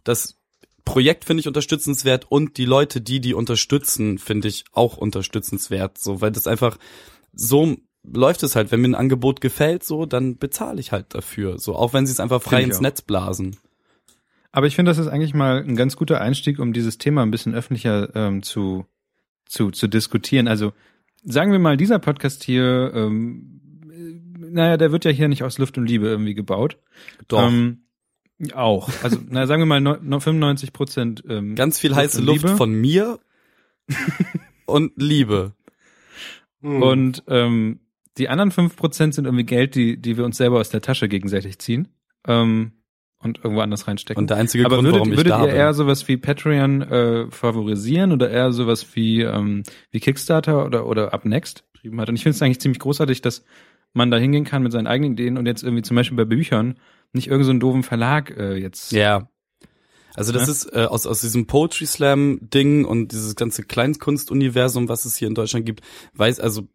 das Projekt finde ich unterstützenswert und die Leute, die die unterstützen, finde ich auch unterstützenswert, so, weil das einfach so läuft es halt, wenn mir ein Angebot gefällt, so, dann bezahle ich halt dafür, so, auch wenn sie es einfach frei Finde ich ins. Netz blasen. Aber ich finde, das ist eigentlich mal ein ganz guter Einstieg, um dieses Thema ein bisschen öffentlicher ähm, zu, zu, zu diskutieren. Also sagen wir mal, dieser Podcast hier, ähm, äh, naja, der wird ja hier nicht aus Luft und Liebe irgendwie gebaut. Doch. Ähm, auch. Also, na, sagen wir mal neun- neun- 95 Prozent. Ähm, Ganz viel heiße und Luft Liebe. von mir und Liebe. Hm. Und ähm, die anderen 5 Prozent sind irgendwie Geld, die, die wir uns selber aus der Tasche gegenseitig ziehen. Ähm, und irgendwo anders reinstecken. Und der einzige Aber Grund, würdet, warum ich würdet da ihr bin. eher sowas wie Patreon äh, favorisieren oder eher sowas wie ähm, wie Kickstarter oder oder Up Next betrieben hat? Und ich finde es eigentlich ziemlich großartig, dass man da hingehen kann mit seinen eigenen Ideen und jetzt irgendwie zum Beispiel bei Büchern nicht irgendeinen so einen doofen Verlag äh, jetzt. Ja. Also das Ne? ist äh, aus, aus diesem Poetry Slam Ding und dieses ganze Kleinkunstuniversum, was es hier in Deutschland gibt, weiß also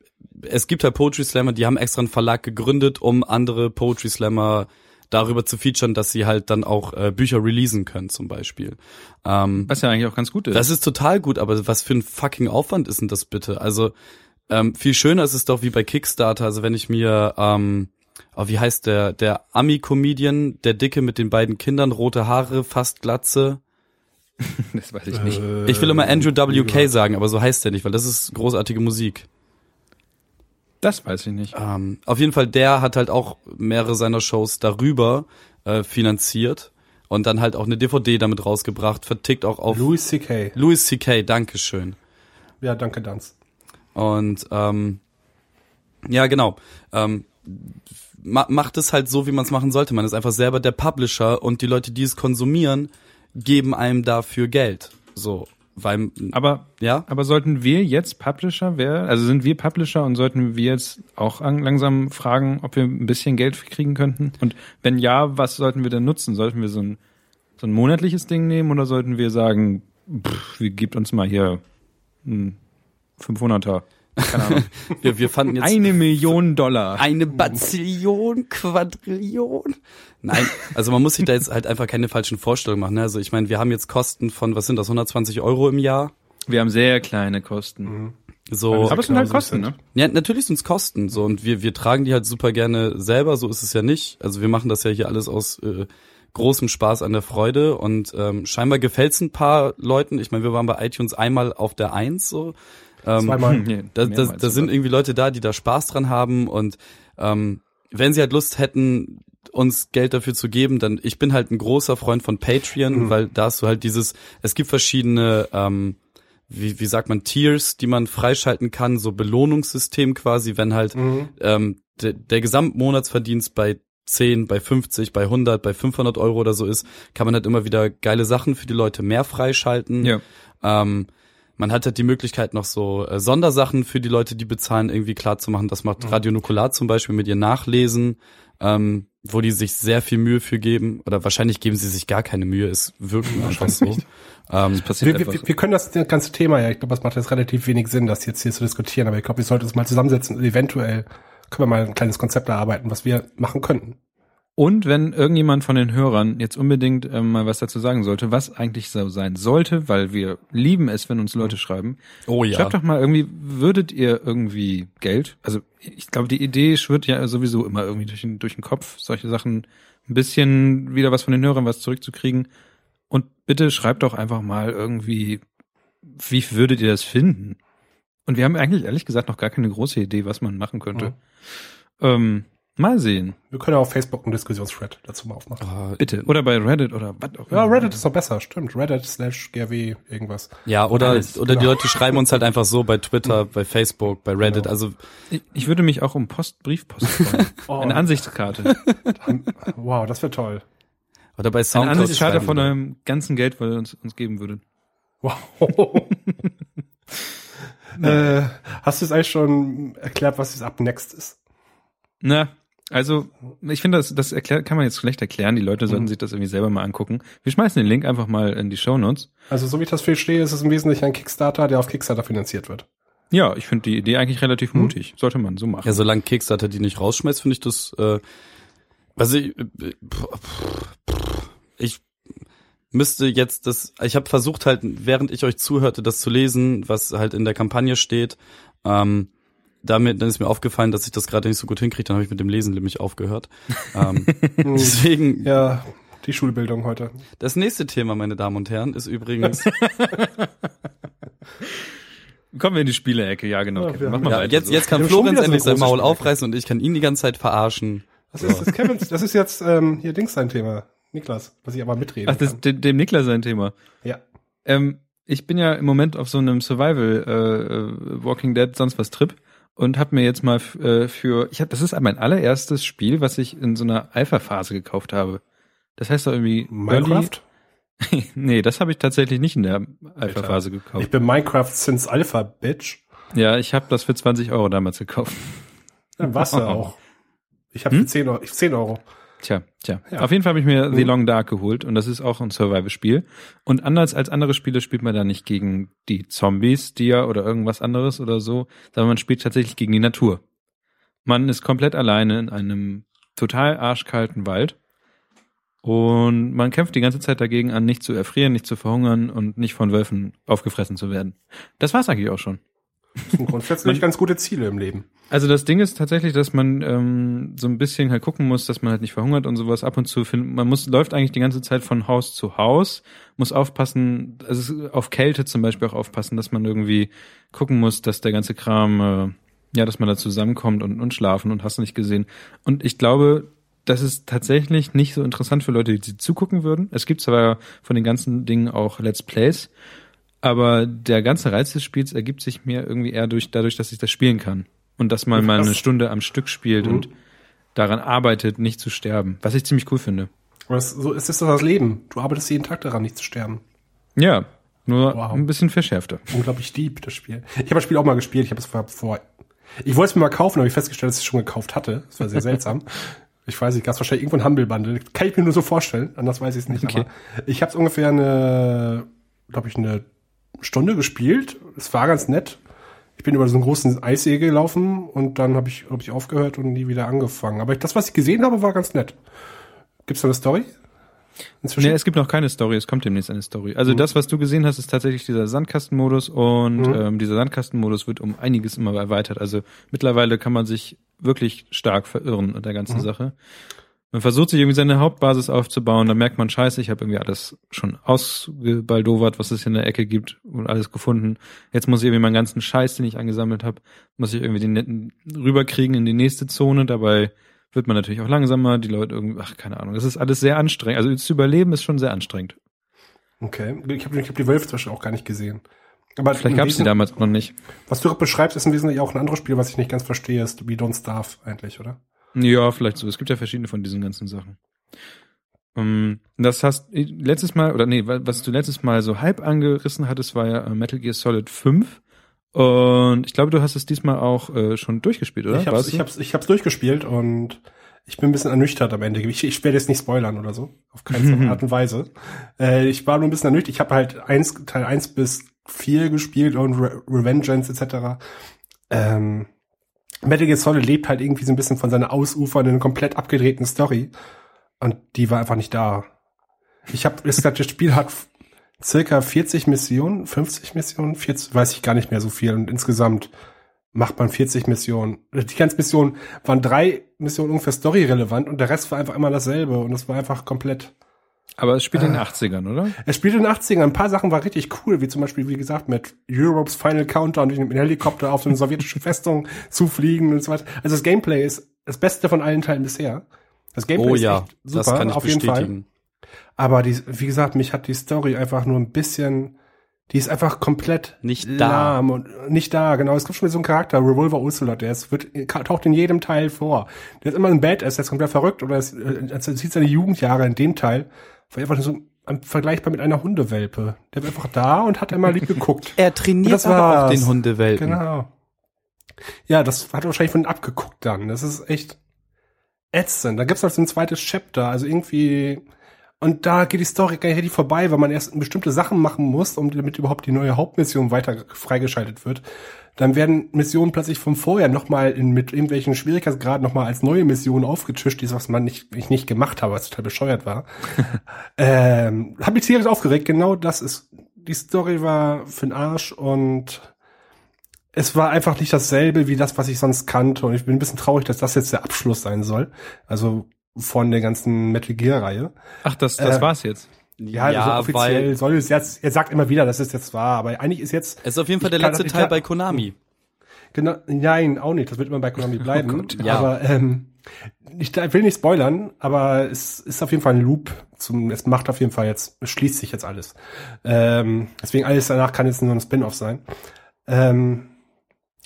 es gibt halt Poetry Slammer, die haben extra einen Verlag gegründet, um andere Poetry Slammer darüber zu featuren, dass sie halt dann auch äh, Bücher releasen können zum Beispiel. Ähm, Was ja eigentlich auch ganz gut ist. das ist total gut, aber was für ein fucking Aufwand ist denn das bitte? Also ähm, viel schöner ist es doch wie bei Kickstarter. Also wenn ich mir, ähm, oh, wie heißt der, der Ami-Comedian, der Dicke mit den beiden Kindern, rote Haare, fast Glatze. das weiß ich nicht. Äh, Ich will immer Andrew WK sagen, aber so heißt der nicht, weil das ist großartige Musik. Das weiß ich nicht. Ähm, auf jeden Fall, der hat halt auch mehrere seiner Shows darüber äh, finanziert und dann halt auch eine DVD damit rausgebracht, vertickt auch auf Louis C.K. Louis C.K., Dankeschön. Ja, danke, Danz. Und ähm, ja, genau. Ähm, ma macht es halt so, wie man es machen sollte. Man ist einfach selber der Publisher und die Leute, die es konsumieren, geben einem dafür Geld. So, weil Aber ja, aber sollten wir jetzt Publisher werden? Also sind wir Publisher und sollten wir jetzt auch an, langsam fragen, ob wir ein bisschen Geld kriegen könnten? Und wenn ja, was sollten wir denn nutzen? Sollten wir so ein so ein monatliches Ding nehmen oder sollten wir sagen, pff, wie gibt uns mal hier ein 500er? Keine Ahnung. wir, wir fanden jetzt Eine Million Dollar. eine Bazillion, Quadrillion. Nein, also man muss sich da jetzt halt einfach keine falschen Vorstellungen machen. Ne? Also ich meine, wir haben jetzt Kosten von, was sind das, 120 Euro im Jahr? Wir haben sehr kleine Kosten. So, Aber es sind halt Kosten, ne? Ja, natürlich sind's Kosten so und wir wir tragen die halt super gerne selber, so ist es ja nicht. Also wir machen das ja hier alles aus äh, großem Spaß an der Freude und ähm, scheinbar gefällt's ein paar Leuten. Ich meine, wir waren bei iTunes einmal auf der Eins so. Ähm, Zweimal. Nee, da, da, da sind irgendwie Leute da, die da Spaß dran haben und ähm, wenn sie halt Lust hätten, uns Geld dafür zu geben, dann ich bin halt ein großer Freund von Patreon, weil da hast du halt dieses, es gibt verschiedene, ähm, wie, wie sagt man, Tiers, die man freischalten kann, so Belohnungssystem quasi, wenn halt Mhm. ähm, de, der Gesamtmonatsverdienst bei 10, bei 50, bei 100, bei 500 Euro oder so ist, kann man halt immer wieder geile Sachen für die Leute mehr freischalten. Ja. Ähm, man hat halt die Möglichkeit, noch so äh, Sondersachen für die Leute, die bezahlen, irgendwie klar zu machen. Das macht Radio Nukular zum Beispiel mit ihr Nachlesen, ähm, wo die sich sehr viel Mühe für geben. Oder wahrscheinlich geben sie sich gar keine Mühe, ist wirklich einfach so. Ähm, passiert Wir, wir, wir können das ganze Thema ja, ich glaube, es macht jetzt relativ wenig Sinn, das jetzt hier zu diskutieren, aber ich glaube, wir sollten uns mal zusammensetzen und eventuell können wir mal ein kleines Konzept erarbeiten, was wir machen könnten. Und wenn irgendjemand von den Hörern jetzt unbedingt ähm, mal was dazu sagen sollte, was eigentlich so sein sollte, weil wir lieben es, wenn uns Leute schreiben, oh ja. schreibt doch mal irgendwie, würdet ihr irgendwie Geld? Also ich glaube, die Idee schwirrt ja sowieso immer irgendwie durch den, durch den Kopf, solche Sachen ein bisschen wieder was von den Hörern was zurückzukriegen. Und bitte schreibt doch einfach mal irgendwie, wie würdet ihr das finden? Und wir haben eigentlich ehrlich gesagt noch gar keine große Idee, was man machen könnte. Ähm, mal sehen, Wir können ja auf Facebook einen Diskussionsthread dazu mal aufmachen. Ah, bitte. Oder bei Reddit oder was auch Ja, immer. Reddit ist noch besser, stimmt. Reddit slash GRW irgendwas. Ja, oder, Alles, oder die genau. Leute schreiben uns halt einfach so bei Twitter, bei Facebook, bei Reddit. Genau. Also Ich, ich würde mich auch um Post, Briefpost freuen. Oh. Eine Ansichtskarte. Wow, das wäre toll. oder bei Eine Soundcloud Ansichtskarte schreiben von die einem ganzen Geld, was ihr uns, uns geben würdet. Wow. äh, hast du es eigentlich schon erklärt, was jetzt ab next ist? Na, also ich finde, das, das erklär, kann man jetzt schlecht erklären. Die Leute sollten sich das irgendwie selber mal angucken. Wir schmeißen den Link einfach mal in die Show Notes. Also, so wie ich das verstehe, ist es im Wesentlichen ein Kickstarter, der auf Kickstarter finanziert wird. Ja, ich finde die Idee eigentlich relativ mutig. Sollte man so machen. Ja, solange Kickstarter die nicht rausschmeißt, finde ich das, äh, also ich, äh, ich müsste jetzt das, ich habe versucht halt, während ich euch zuhörte, das zu lesen, was halt in der Kampagne steht. Ähm, damit, dann ist mir aufgefallen, dass ich das gerade nicht so gut hinkriege, dann habe ich mit dem Lesen nämlich aufgehört. ähm, deswegen, Ja, die Schulbildung heute. das nächste Thema, meine Damen und Herren, ist übrigens, Kommen wir in die Spieleecke. Ja, genau. Wir Mach mal ja, weiter jetzt, so. jetzt kann Florenz endlich sein Maul Spiele. aufreißen und ich kann ihn die ganze Zeit verarschen. Das ist, das, Kevin, das ist jetzt ähm, hier Dings sein Thema. Niklas, was ich aber mitreden Ach, das kann. dem, dem Niklas sein Thema. Ja. Ähm, ich bin ja im Moment auf so einem Survival äh, äh, Walking Dead sonst was Trip und habe mir jetzt mal äh, für ich hab, das ist mein allererstes Spiel, was ich in so einer Alpha Phase gekauft habe. Das heißt doch irgendwie Minecraft? Early. nee, das habe ich tatsächlich nicht in der Alpha-Phase gekauft. Ich bin Minecraft since Alpha, Bitch. Ja, ich habe das für 20 Euro damals gekauft. Dann war's ja auch. Ich habe Hm? für 10 Euro, 10 Euro. Tja, tja. Ja. Auf jeden Fall habe ich mir The Mhm. Long Dark geholt und das ist auch ein Survival-Spiel. Und anders als andere Spiele spielt man da nicht gegen die Zombies, die ja oder irgendwas anderes oder so, sondern man spielt tatsächlich gegen die Natur. Man ist komplett alleine in einem total arschkalten Wald und man kämpft die ganze Zeit dagegen an, nicht zu erfrieren, nicht zu verhungern und nicht von Wölfen aufgefressen zu werden. Das war's eigentlich auch schon. Das sind grundsätzlich ganz gute Ziele im Leben. Also das Ding ist tatsächlich, dass man ähm, so ein bisschen halt gucken muss, dass man halt nicht verhungert und sowas ab und zu findet. Man muss läuft eigentlich die ganze Zeit von Haus zu Haus, muss aufpassen, also auf Kälte zum Beispiel auch aufpassen, dass man irgendwie gucken muss, dass der ganze Kram, äh, ja, dass man da zusammenkommt und, und schlafen und hast du nicht gesehen. Und ich glaube, das ist tatsächlich nicht so interessant für Leute, die zugucken würden. Es gibt zwar von den ganzen Dingen auch Let's Plays, aber der ganze Reiz des Spiels ergibt sich mir irgendwie eher durch, dadurch, dass ich das spielen kann. Und dass man mal eine Stunde am Stück spielt Mhm. und daran arbeitet, nicht zu sterben. Was ich ziemlich cool finde. Aber das, so ist es doch das Leben. Du arbeitest jeden Tag daran, nicht zu sterben. Ja, nur Wow. ein bisschen verschärfter. Unglaublich deep, das Spiel. Ich habe das Spiel auch mal gespielt. Ich habe es vor, vor ich wollte es mir mal kaufen, aber ich festgestellt, dass ich es schon gekauft hatte. Das war sehr seltsam. Ich weiß nicht, gab es wahrscheinlich irgendwo ein Humble Bundle. Kann ich mir nur so vorstellen, anders weiß ich es nicht. Okay. Aber ich habe es ungefähr eine, glaube ich, eine Stunde gespielt. Es war ganz nett. Ich bin über so einen großen Eissee gelaufen und dann habe ich, hab ich aufgehört und nie wieder angefangen. Aber das, was ich gesehen habe, war ganz nett. Gibt's da eine Story? Inzwischen? Nee, es gibt noch keine Story, es kommt demnächst eine Story. Also das, was du gesehen hast, ist tatsächlich dieser Sandkastenmodus und Mhm. ähm, dieser Sandkastenmodus wird um einiges immer erweitert. Also mittlerweile kann man sich wirklich stark verirren in der ganzen Mhm. Sache. Man versucht sich irgendwie seine Hauptbasis aufzubauen, dann merkt man, scheiße, ich habe irgendwie alles schon ausgebaldowert, was es hier in der Ecke gibt und alles gefunden. Jetzt muss ich irgendwie meinen ganzen Scheiß, den ich angesammelt habe, muss ich irgendwie den netten rüberkriegen in die nächste Zone. Dabei wird man natürlich auch langsamer, die Leute irgendwie, ach, keine Ahnung. Das ist alles sehr anstrengend. Also zu überleben ist schon sehr anstrengend. Okay. Ich habe ich hab die Wölfe zum Beispiel auch gar nicht gesehen. Aber Vielleicht gab es die damals noch nicht. Was du beschreibst, ist im Wesentlichen auch ein anderes Spiel, was ich nicht ganz verstehe, ist wie Don't Starve eigentlich, oder? Ja, vielleicht so. Es gibt ja verschiedene von diesen ganzen Sachen. Ähm, das hast letztes Mal, oder nee, wa- was du letztes Mal so halb angerissen hattest, war ja äh, Metal Gear Solid 5. Und ich glaube, du hast es diesmal auch äh, schon durchgespielt, oder? Ich hab's, ich hab's, ich hab's durchgespielt und ich bin ein bisschen ernüchtert am Ende. Ich, ich werde jetzt nicht spoilern oder so. Auf keine Art und Weise. Äh, ich war nur ein bisschen ernüchtert. Ich habe halt eins, Teil eins bis vier gespielt und Re Revengeance etc. Ähm, Metal Gear Solid lebt halt irgendwie so ein bisschen von seiner ausufernden, komplett abgedrehten Story. Und die war einfach nicht da. Ich habe gesagt, das Spiel hat circa 40 Missionen, 50 Missionen, 40, weiß ich gar nicht mehr so viel. Und insgesamt macht man 40 Missionen. Die ganzen Missionen waren drei Missionen ungefähr storyrelevant und der Rest war einfach immer dasselbe und das war einfach komplett. Aber es spielt in den Ah. 80ern, oder? Es spielte in den 80ern, ein paar Sachen waren richtig cool, wie zum Beispiel, wie gesagt, mit Europe's Final Countdown durch den Helikopter auf so eine sowjetische Festung zu fliegen und so weiter. Also das Gameplay ist das Beste von allen Teilen bisher. Das Gameplay Oh ist ja, echt super, das kann ich auf jeden Fall. bestätigen. Aber die, wie gesagt, mich hat die Story einfach nur ein bisschen, die ist einfach komplett Nicht da. und nicht da, genau. Es gibt schon so einen Charakter, Revolver Ocelot, der ist, wird, taucht in jedem Teil vor. Der ist immer ein Badass, der ist komplett verrückt oder es, äh, er zieht seine Jugendjahre in dem Teil, war einfach so vergleichbar mit einer Hundewelpe. Der war einfach da und hat immer lieb geguckt. Er trainiert aber auch den Hundewelpen. Genau. Ja, das hat er wahrscheinlich von abgeguckt dann. Das ist echt ätzend. Da gibt's noch so ein zweites Chapter, also irgendwie und da geht die Story gar nicht richtig vorbei, weil man erst bestimmte Sachen machen muss, um damit überhaupt die neue Hauptmission weiter freigeschaltet wird. Dann werden Missionen plötzlich vom Vorjahr nochmal mit irgendwelchen Schwierigkeitsgraden nochmal als neue Missionen aufgetischt, die was man nicht, ich nicht gemacht habe, was total bescheuert war. ähm, hab mich tierisch aufgeregt, genau das ist, die Story war für'n Arsch und es war einfach nicht dasselbe wie das, was ich sonst kannte. Und ich bin ein bisschen traurig, dass das jetzt der Abschluss sein soll. Also von der ganzen Metal Gear Reihe. Ach, das, das Äh, war's jetzt. Ja, also offiziell weil soll es jetzt, er sagt immer wieder, dass es jetzt war, aber eigentlich ist jetzt, es ist auf jeden Fall der kann- letzte Teil kann- bei Konami. genau, nein, auch nicht, das wird immer bei Konami bleiben. Gott. Ja. Aber ähm, ich will nicht spoilern, aber es ist auf jeden Fall ein Loop. Zum, es macht auf jeden Fall jetzt, es schließt sich jetzt alles. Ähm, deswegen alles danach kann jetzt nur ein Spin-off sein. Ähm,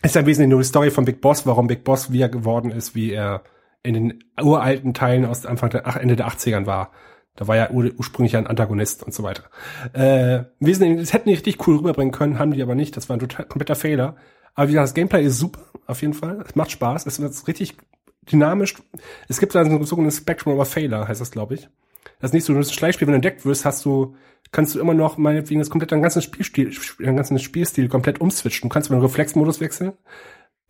ist ja im Wesentlichen nur die Story von Big Boss, warum Big Boss wie er geworden ist, wie er in den uralten Teilen aus Anfang der, ach, Ende der 80ern war. Da war ja ur ursprünglich ein Antagonist und so weiter. Äh, wir sind, das hätten die richtig cool rüberbringen können, haben die aber nicht. Das war ein total kompletter Fehler. Aber wie gesagt, das Gameplay ist super, auf jeden Fall. Es macht Spaß. Es ist richtig dynamisch. Es gibt dann so ein sogenanntes Spectrum of Failure, heißt das, glaube ich. Das ist nicht so, ein Schleichspiel, wenn du entdeckt wirst, hast du, kannst du immer noch meinetwegen das komplett dein ganzen Spielstil, dein ganzen Spielstil komplett umswitchen. Du kannst über den Reflexmodus wechseln,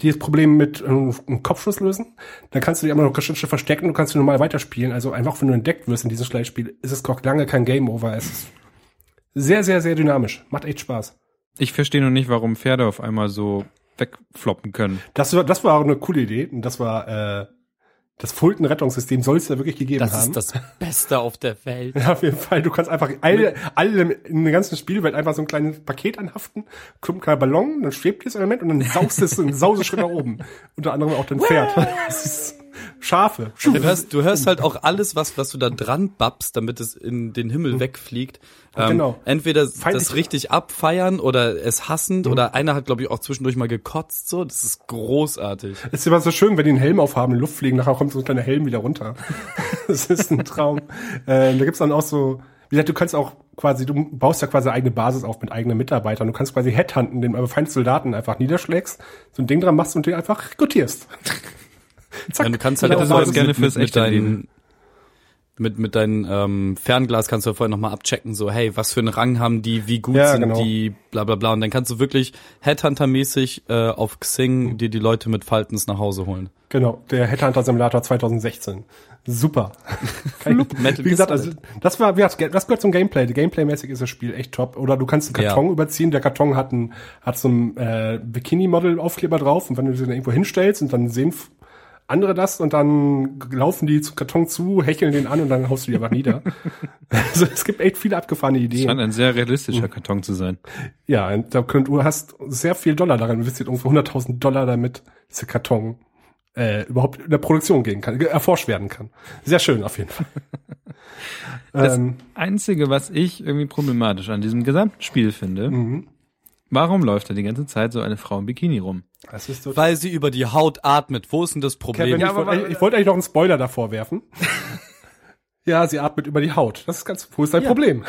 dieses Problem mit ähm, einem Kopfschuss lösen. Dann kannst du dich immer noch Schritte verstecken, du kannst du normal weiterspielen. Also einfach, wenn du entdeckt wirst in diesem Schleichspiel, ist es noch lange kein Game Over. Es ist sehr, sehr, sehr dynamisch. Macht echt Spaß. Ich verstehe noch nicht, warum Pferde auf einmal so wegfloppen können. Das war, das war auch eine coole Idee. Und das war, äh, das Fulton-Rettungssystem soll es ja wirklich gegeben Das haben. ist das Beste auf der Welt. Ja, auf jeden Fall. Du kannst einfach alle, alle in der ganzen Spielwelt einfach so ein kleines Paket anhaften, kommt ein kleiner Ballon, dann schwebt dieses Element und dann saust es in Sauseschritt nach oben. Unter anderem auch dein Pferd. Schafe. Du hörst, du hörst halt auch alles, was, was du da dran babst, damit es in den Himmel wegfliegt. Ähm, Genau. Entweder Feindlich- das richtig abfeiern oder es hassend oder einer hat, glaube ich, auch zwischendurch mal gekotzt, so. Das ist großartig. Es ist immer so schön, wenn die einen Helm aufhaben, in Luft fliegen, nachher kommt so ein kleiner Helm wieder runter. das ist ein Traum. Äh, da gibt's dann auch so, wie gesagt, du kannst auch quasi, du baust ja quasi eigene Basis auf mit eigenen Mitarbeitern. Du kannst quasi Headhunten, den aber Feindsoldaten einfach niederschlägst, so ein Ding dran machst und den einfach rekrutierst. Zack. Ja, du kannst halt Ja, auch mit, gerne mit, fürs mit, echte deinen mit mit deinem ähm, Fernglas kannst du ja vorher nochmal abchecken, so hey, was für einen Rang haben die, wie gut Ja, sind genau. die, bla bla bla. Und dann kannst du wirklich Headhunter-mäßig äh, auf Xing dir die Leute mit Faltens nach Hause holen. Genau, der Headhunter Simulator 2016. Super. Wie gesagt, also das war, wie gesagt, das gehört zum Gameplay. Gameplaymäßig ist das Spiel echt top. Oder du kannst einen Ja. Karton überziehen. Der Karton hat ein, hat so ein äh, Bikini-Model-Aufkleber drauf und wenn du den irgendwo hinstellst und dann sehen andere das und dann laufen die zum Karton zu, hecheln den an und dann haust du die einfach nieder. also es gibt echt viele abgefahrene Ideen. Scheint ein sehr realistischer Karton zu sein. Ja, da könnt, du hast sehr viel Dollar daran investiert, ungefähr 100.000 Dollar damit, dass der Karton äh, überhaupt in der Produktion gehen kann, erforscht werden kann. Sehr schön auf jeden Fall. Das ähm, Einzige, was ich irgendwie problematisch an diesem gesamten Spiel finde, mhm. Warum läuft da die ganze Zeit so eine Frau im Bikini rum? das ist so. Weil sie über die Haut atmet. Wo ist denn das Problem? Kevin, Ja, ich, aber- wollte, ich wollte eigentlich noch einen Spoiler davor werfen. ja, sie atmet über die Haut. Das ist ganz, wo ist dein Ja. Problem?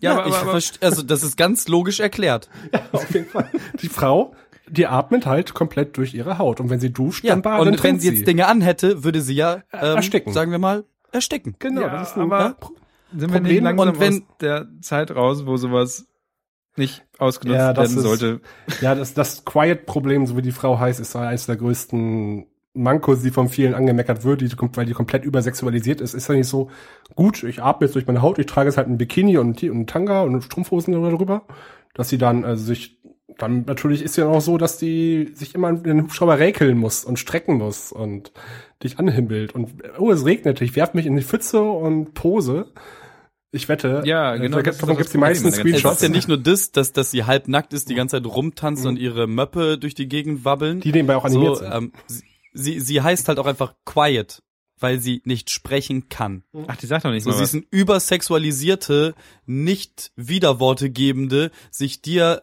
ja, ich verste- also das ist ganz logisch erklärt. auf jeden Fall. Die Frau, die atmet halt komplett durch ihre Haut. Und wenn sie duscht, Ja, dann badet, und wenn sie jetzt Dinge anhätte, würde sie ja ähm, Ersticken. sagen wir mal ersticken. Genau, Ja, das ist ein, aber- ja, Sind wir Problem nicht langsam und wenn- aus der Zeit raus, wo sowas nicht ausgenutzt Ja, das werden ist- sollte? Ja, das, das Quiet-Problem, so wie die Frau heißt, ist eines der größten Mankos, die von vielen angemeckert wird, die, weil die komplett übersexualisiert ist. Ist ja nicht so, gut, ich atme jetzt durch meine Haut, ich trage jetzt halt ein Bikini und, und einen Tanga und Strumpfhosen darüber, dass sie dann also sich, dann natürlich ist ja auch so, dass die sich immer in den Hubschrauber räkeln muss und strecken muss und dich anhimmelt und, oh, es regnet, ich werf mich in die Pfütze und pose. Ich wette, Ja, äh, genau, da gibt's das die meisten ganzen Es Screenshots. ist ja nicht nur das, dass, dass sie halb nackt ist, die ganze Zeit rumtanzt und ihre Möppe durch die Gegend wabbeln. die nebenbei auch animiert so, sind. ähm, sie- sie, heißt halt auch einfach quiet, weil sie nicht sprechen kann. Ach, die sagt doch nicht So, mal sie ist ein übersexualisierte, nicht Widerworte gebende, sich dir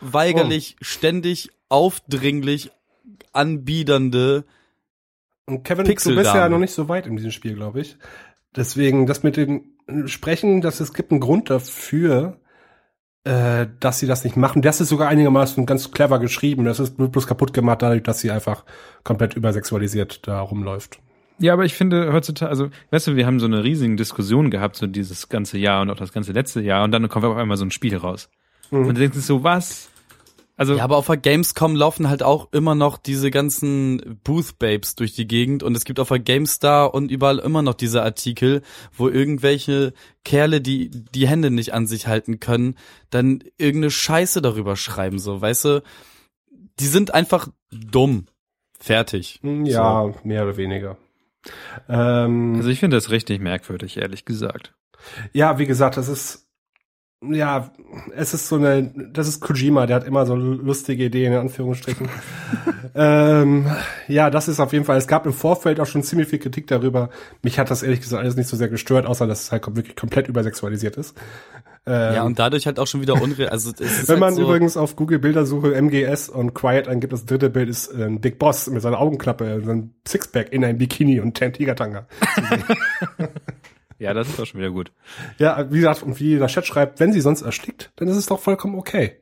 unweigerlich, ständig, aufdringlich anbiedernde. Und Kevin, du Pixeldame. bist ja noch nicht so weit in diesem Spiel, glaube ich. Deswegen, das mit dem Sprechen, dass es gibt einen Grund dafür, äh, dass sie das nicht machen. Das ist sogar einigermaßen ganz clever geschrieben. Das ist bloß kaputt gemacht, dadurch, dass sie einfach komplett übersexualisiert da rumläuft. Ja, aber ich finde heutzutage, also, weißt du, wir haben so eine riesige Diskussion gehabt, so dieses ganze Jahr und auch das ganze letzte Jahr, und dann kommt auf einmal so ein Spiel raus. Und du denkst so, was? Also, Ja, aber auf der Gamescom laufen halt auch immer noch diese ganzen Booth-Babes durch die Gegend und es gibt auf der GameStar und überall immer noch diese Artikel, wo irgendwelche Kerle, die die Hände nicht an sich halten können, dann irgendeine Scheiße darüber schreiben, so, weißt du? Die sind einfach dumm. Fertig. Ja, mehr oder weniger. Ähm, also ich finde das richtig merkwürdig, ehrlich gesagt. Ja, wie gesagt, das ist ja, es ist so eine, das ist Kojima, der hat immer so lustige Ideen in Anführungsstrichen. ähm, ja, das ist auf jeden Fall. Es gab im Vorfeld auch schon ziemlich viel Kritik darüber. Mich hat das ehrlich gesagt alles nicht so sehr gestört, außer dass es halt wirklich komplett übersexualisiert ist. Ähm, Ja, und dadurch halt auch schon wieder unreal. Also Wenn halt man so, übrigens auf Google Bildersuche MGS und Quiet eingibt, das dritte Bild ist äh, ein Big Boss mit seiner Augenklappe, so ein Sixpack in einem Bikini und einem Tigertanga. Ja, das ist doch schon wieder gut. Ja, wie gesagt, und wie der Chat schreibt, wenn sie sonst erstickt, dann ist es doch vollkommen okay.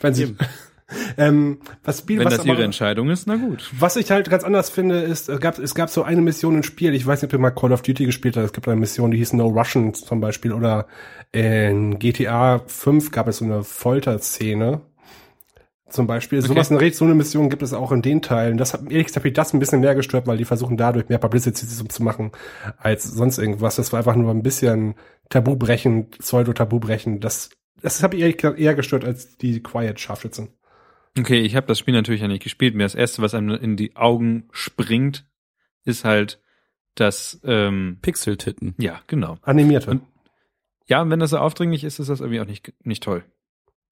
Wenn sie, ähm, was, Spiel, Wenn was, das ihre aber, Entscheidung ist, na gut. was ich halt ganz anders finde, ist, es gab, es gab so eine Mission im Spiel, ich weiß nicht, ob ihr mal Call of Duty gespielt habt, es gibt eine Mission, die hieß No Russian zum Beispiel, oder in GTA 5 gab es so eine Folterszene, zum Beispiel. Sowas in so eine Mission gibt es auch in den Teilen. Das hat ehrlich gesagt mich das ein bisschen mehr gestört, weil die versuchen dadurch mehr Publicity zu machen als sonst irgendwas. Das war einfach nur ein bisschen Tabubrechen, Pseudo-Tabubrechen. Das, das hat mich ehrlich gesagt eher gestört als die Quiet-Scharfschützen. Okay, ich habe das Spiel natürlich ja nicht gespielt. Mir das erste, was einem in die Augen springt, ist halt das, ähm, Pixel-Titten. ja, genau. Animierte. Und- Ja, und wenn das so aufdringlich ist, ist das irgendwie auch nicht, nicht toll.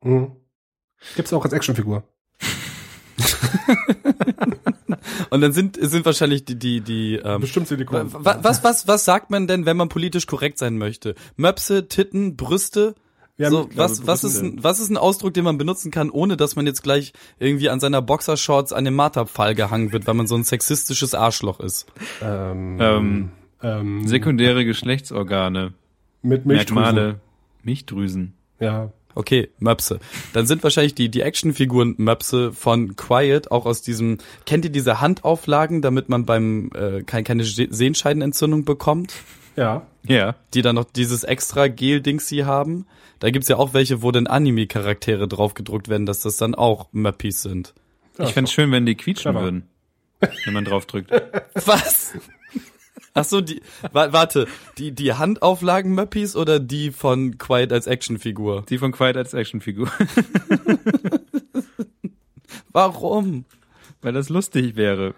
Mhm. Gibt's auch als Actionfigur. Und dann sind sind wahrscheinlich die die die ähm, Bestimmt Silikon. wa- was was was sagt man denn, wenn man politisch korrekt sein möchte? Möpse, Titten, Brüste? Haben- so, was glaube, was Brüste. ist ein, was ist ein Ausdruck, den man benutzen kann, ohne dass man jetzt gleich irgendwie an seiner Boxershorts an dem Marterpfahl gehangen wird, weil man so ein sexistisches Arschloch ist? Ähm, Ähm, ähm, Sekundäre Geschlechtsorgane, mit Milchdrüsen. Merkmale, Milchdrüsen. Ja. Okay, Möpse. Dann sind wahrscheinlich die, die Actionfiguren Möpse von Quiet auch aus diesem, kennt ihr diese Handauflagen, damit man beim, äh, kein, keine Se- Sehenscheidenentzündung bekommt? Ja. Ja. Die dann noch dieses extra Gel-Dingsy haben? Da gibt's ja auch welche, wo dann Anime-Charaktere draufgedruckt werden, dass das dann auch Möppis sind. ja ich fände es schön, wenn die quietschen Clever. würden, wenn man drauf drückt. Was? Ach so, die, wa warte, die, die Handauflagen Möppis oder die von Quiet als Actionfigur? Die von Quiet als Actionfigur. Warum? Weil das lustig wäre.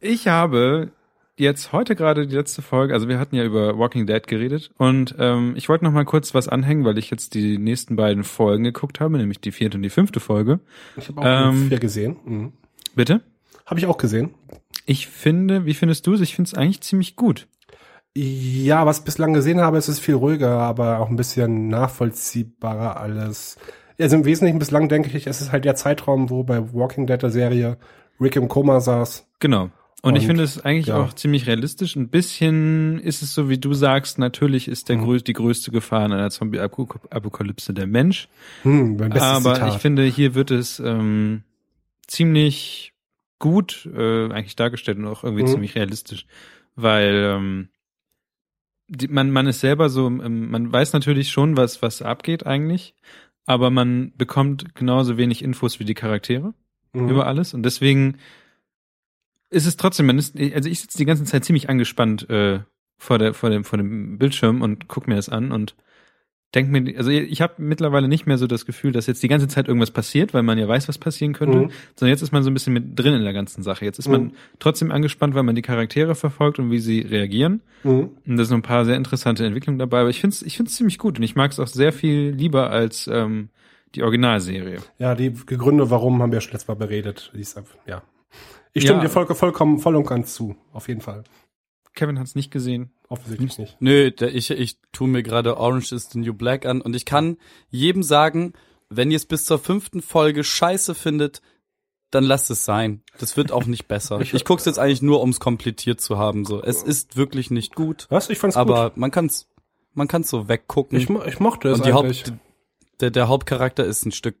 Ich habe jetzt heute gerade die letzte Folge, also wir hatten ja über Walking Dead geredet und ähm, ich wollte noch mal kurz was anhängen, weil ich jetzt die nächsten beiden Folgen geguckt habe, nämlich die vierte und die fünfte Folge. Ich habe auch Ähm, vier gesehen. Mhm. Bitte? Habe ich auch gesehen. Ich finde, wie findest du es? Ich finde es eigentlich ziemlich gut. Ja, was ich bislang gesehen habe, ist es viel ruhiger, aber auch ein bisschen nachvollziehbarer alles. Also im Wesentlichen bislang denke ich, es ist halt der Zeitraum, wo bei Walking Dead der Serie Rick im Koma saß. Genau. Und, ich Und, finde es eigentlich ja. auch ziemlich realistisch. Ein bisschen ist es so, wie du sagst, natürlich ist der Mhm. grö die größte Gefahr in einer Zombie-Apokalypse der Mensch. Hm, mein bestes Aber Zitat. ich finde, hier wird es ähm, ziemlich gut äh, eigentlich dargestellt und auch irgendwie Mhm. ziemlich realistisch, weil ähm, die, man man ist selber so, ähm, man weiß natürlich schon, was was abgeht eigentlich, aber man bekommt genauso wenig Infos wie die Charaktere Mhm. über alles und deswegen ist es trotzdem, man ist, also ich sitze die ganze Zeit ziemlich angespannt äh, vor der vor dem vor dem Bildschirm und guck mir das an und denk mir, also ich habe mittlerweile nicht mehr so das Gefühl, dass jetzt die ganze Zeit irgendwas passiert, weil man ja weiß, was passieren könnte, Mhm. sondern jetzt ist man so ein bisschen mit drin in der ganzen Sache. Jetzt ist man Mhm. trotzdem angespannt, weil man die Charaktere verfolgt und wie sie reagieren. Mhm. Und da sind ein paar sehr interessante Entwicklungen dabei, aber ich finde es ich find's ziemlich gut und ich mag es auch sehr viel lieber als ähm, die Originalserie. Ja, die Gründe, warum, haben wir ja schon letztes Mal beredet. Ist einfach- Ja. Ich stimme Ja. dir voll, vollkommen, voll und ganz zu. Auf jeden Fall. Kevin hat es nicht gesehen. Offensichtlich nicht. Nö, ich, ich tu mir gerade Orange is the New Black an und ich kann jedem sagen, wenn ihr es bis zur fünften Folge scheiße findet, dann lasst es sein. Das wird auch nicht besser. Ich, guck's jetzt eigentlich nur, ums komplettiert zu haben. So, es ist wirklich nicht gut, Was? Ich fand's aber man kann's, man kann's so weggucken. gut. Ich, mo- ich mochte es und die eigentlich. Haupt, der, der Hauptcharakter ist ein Stück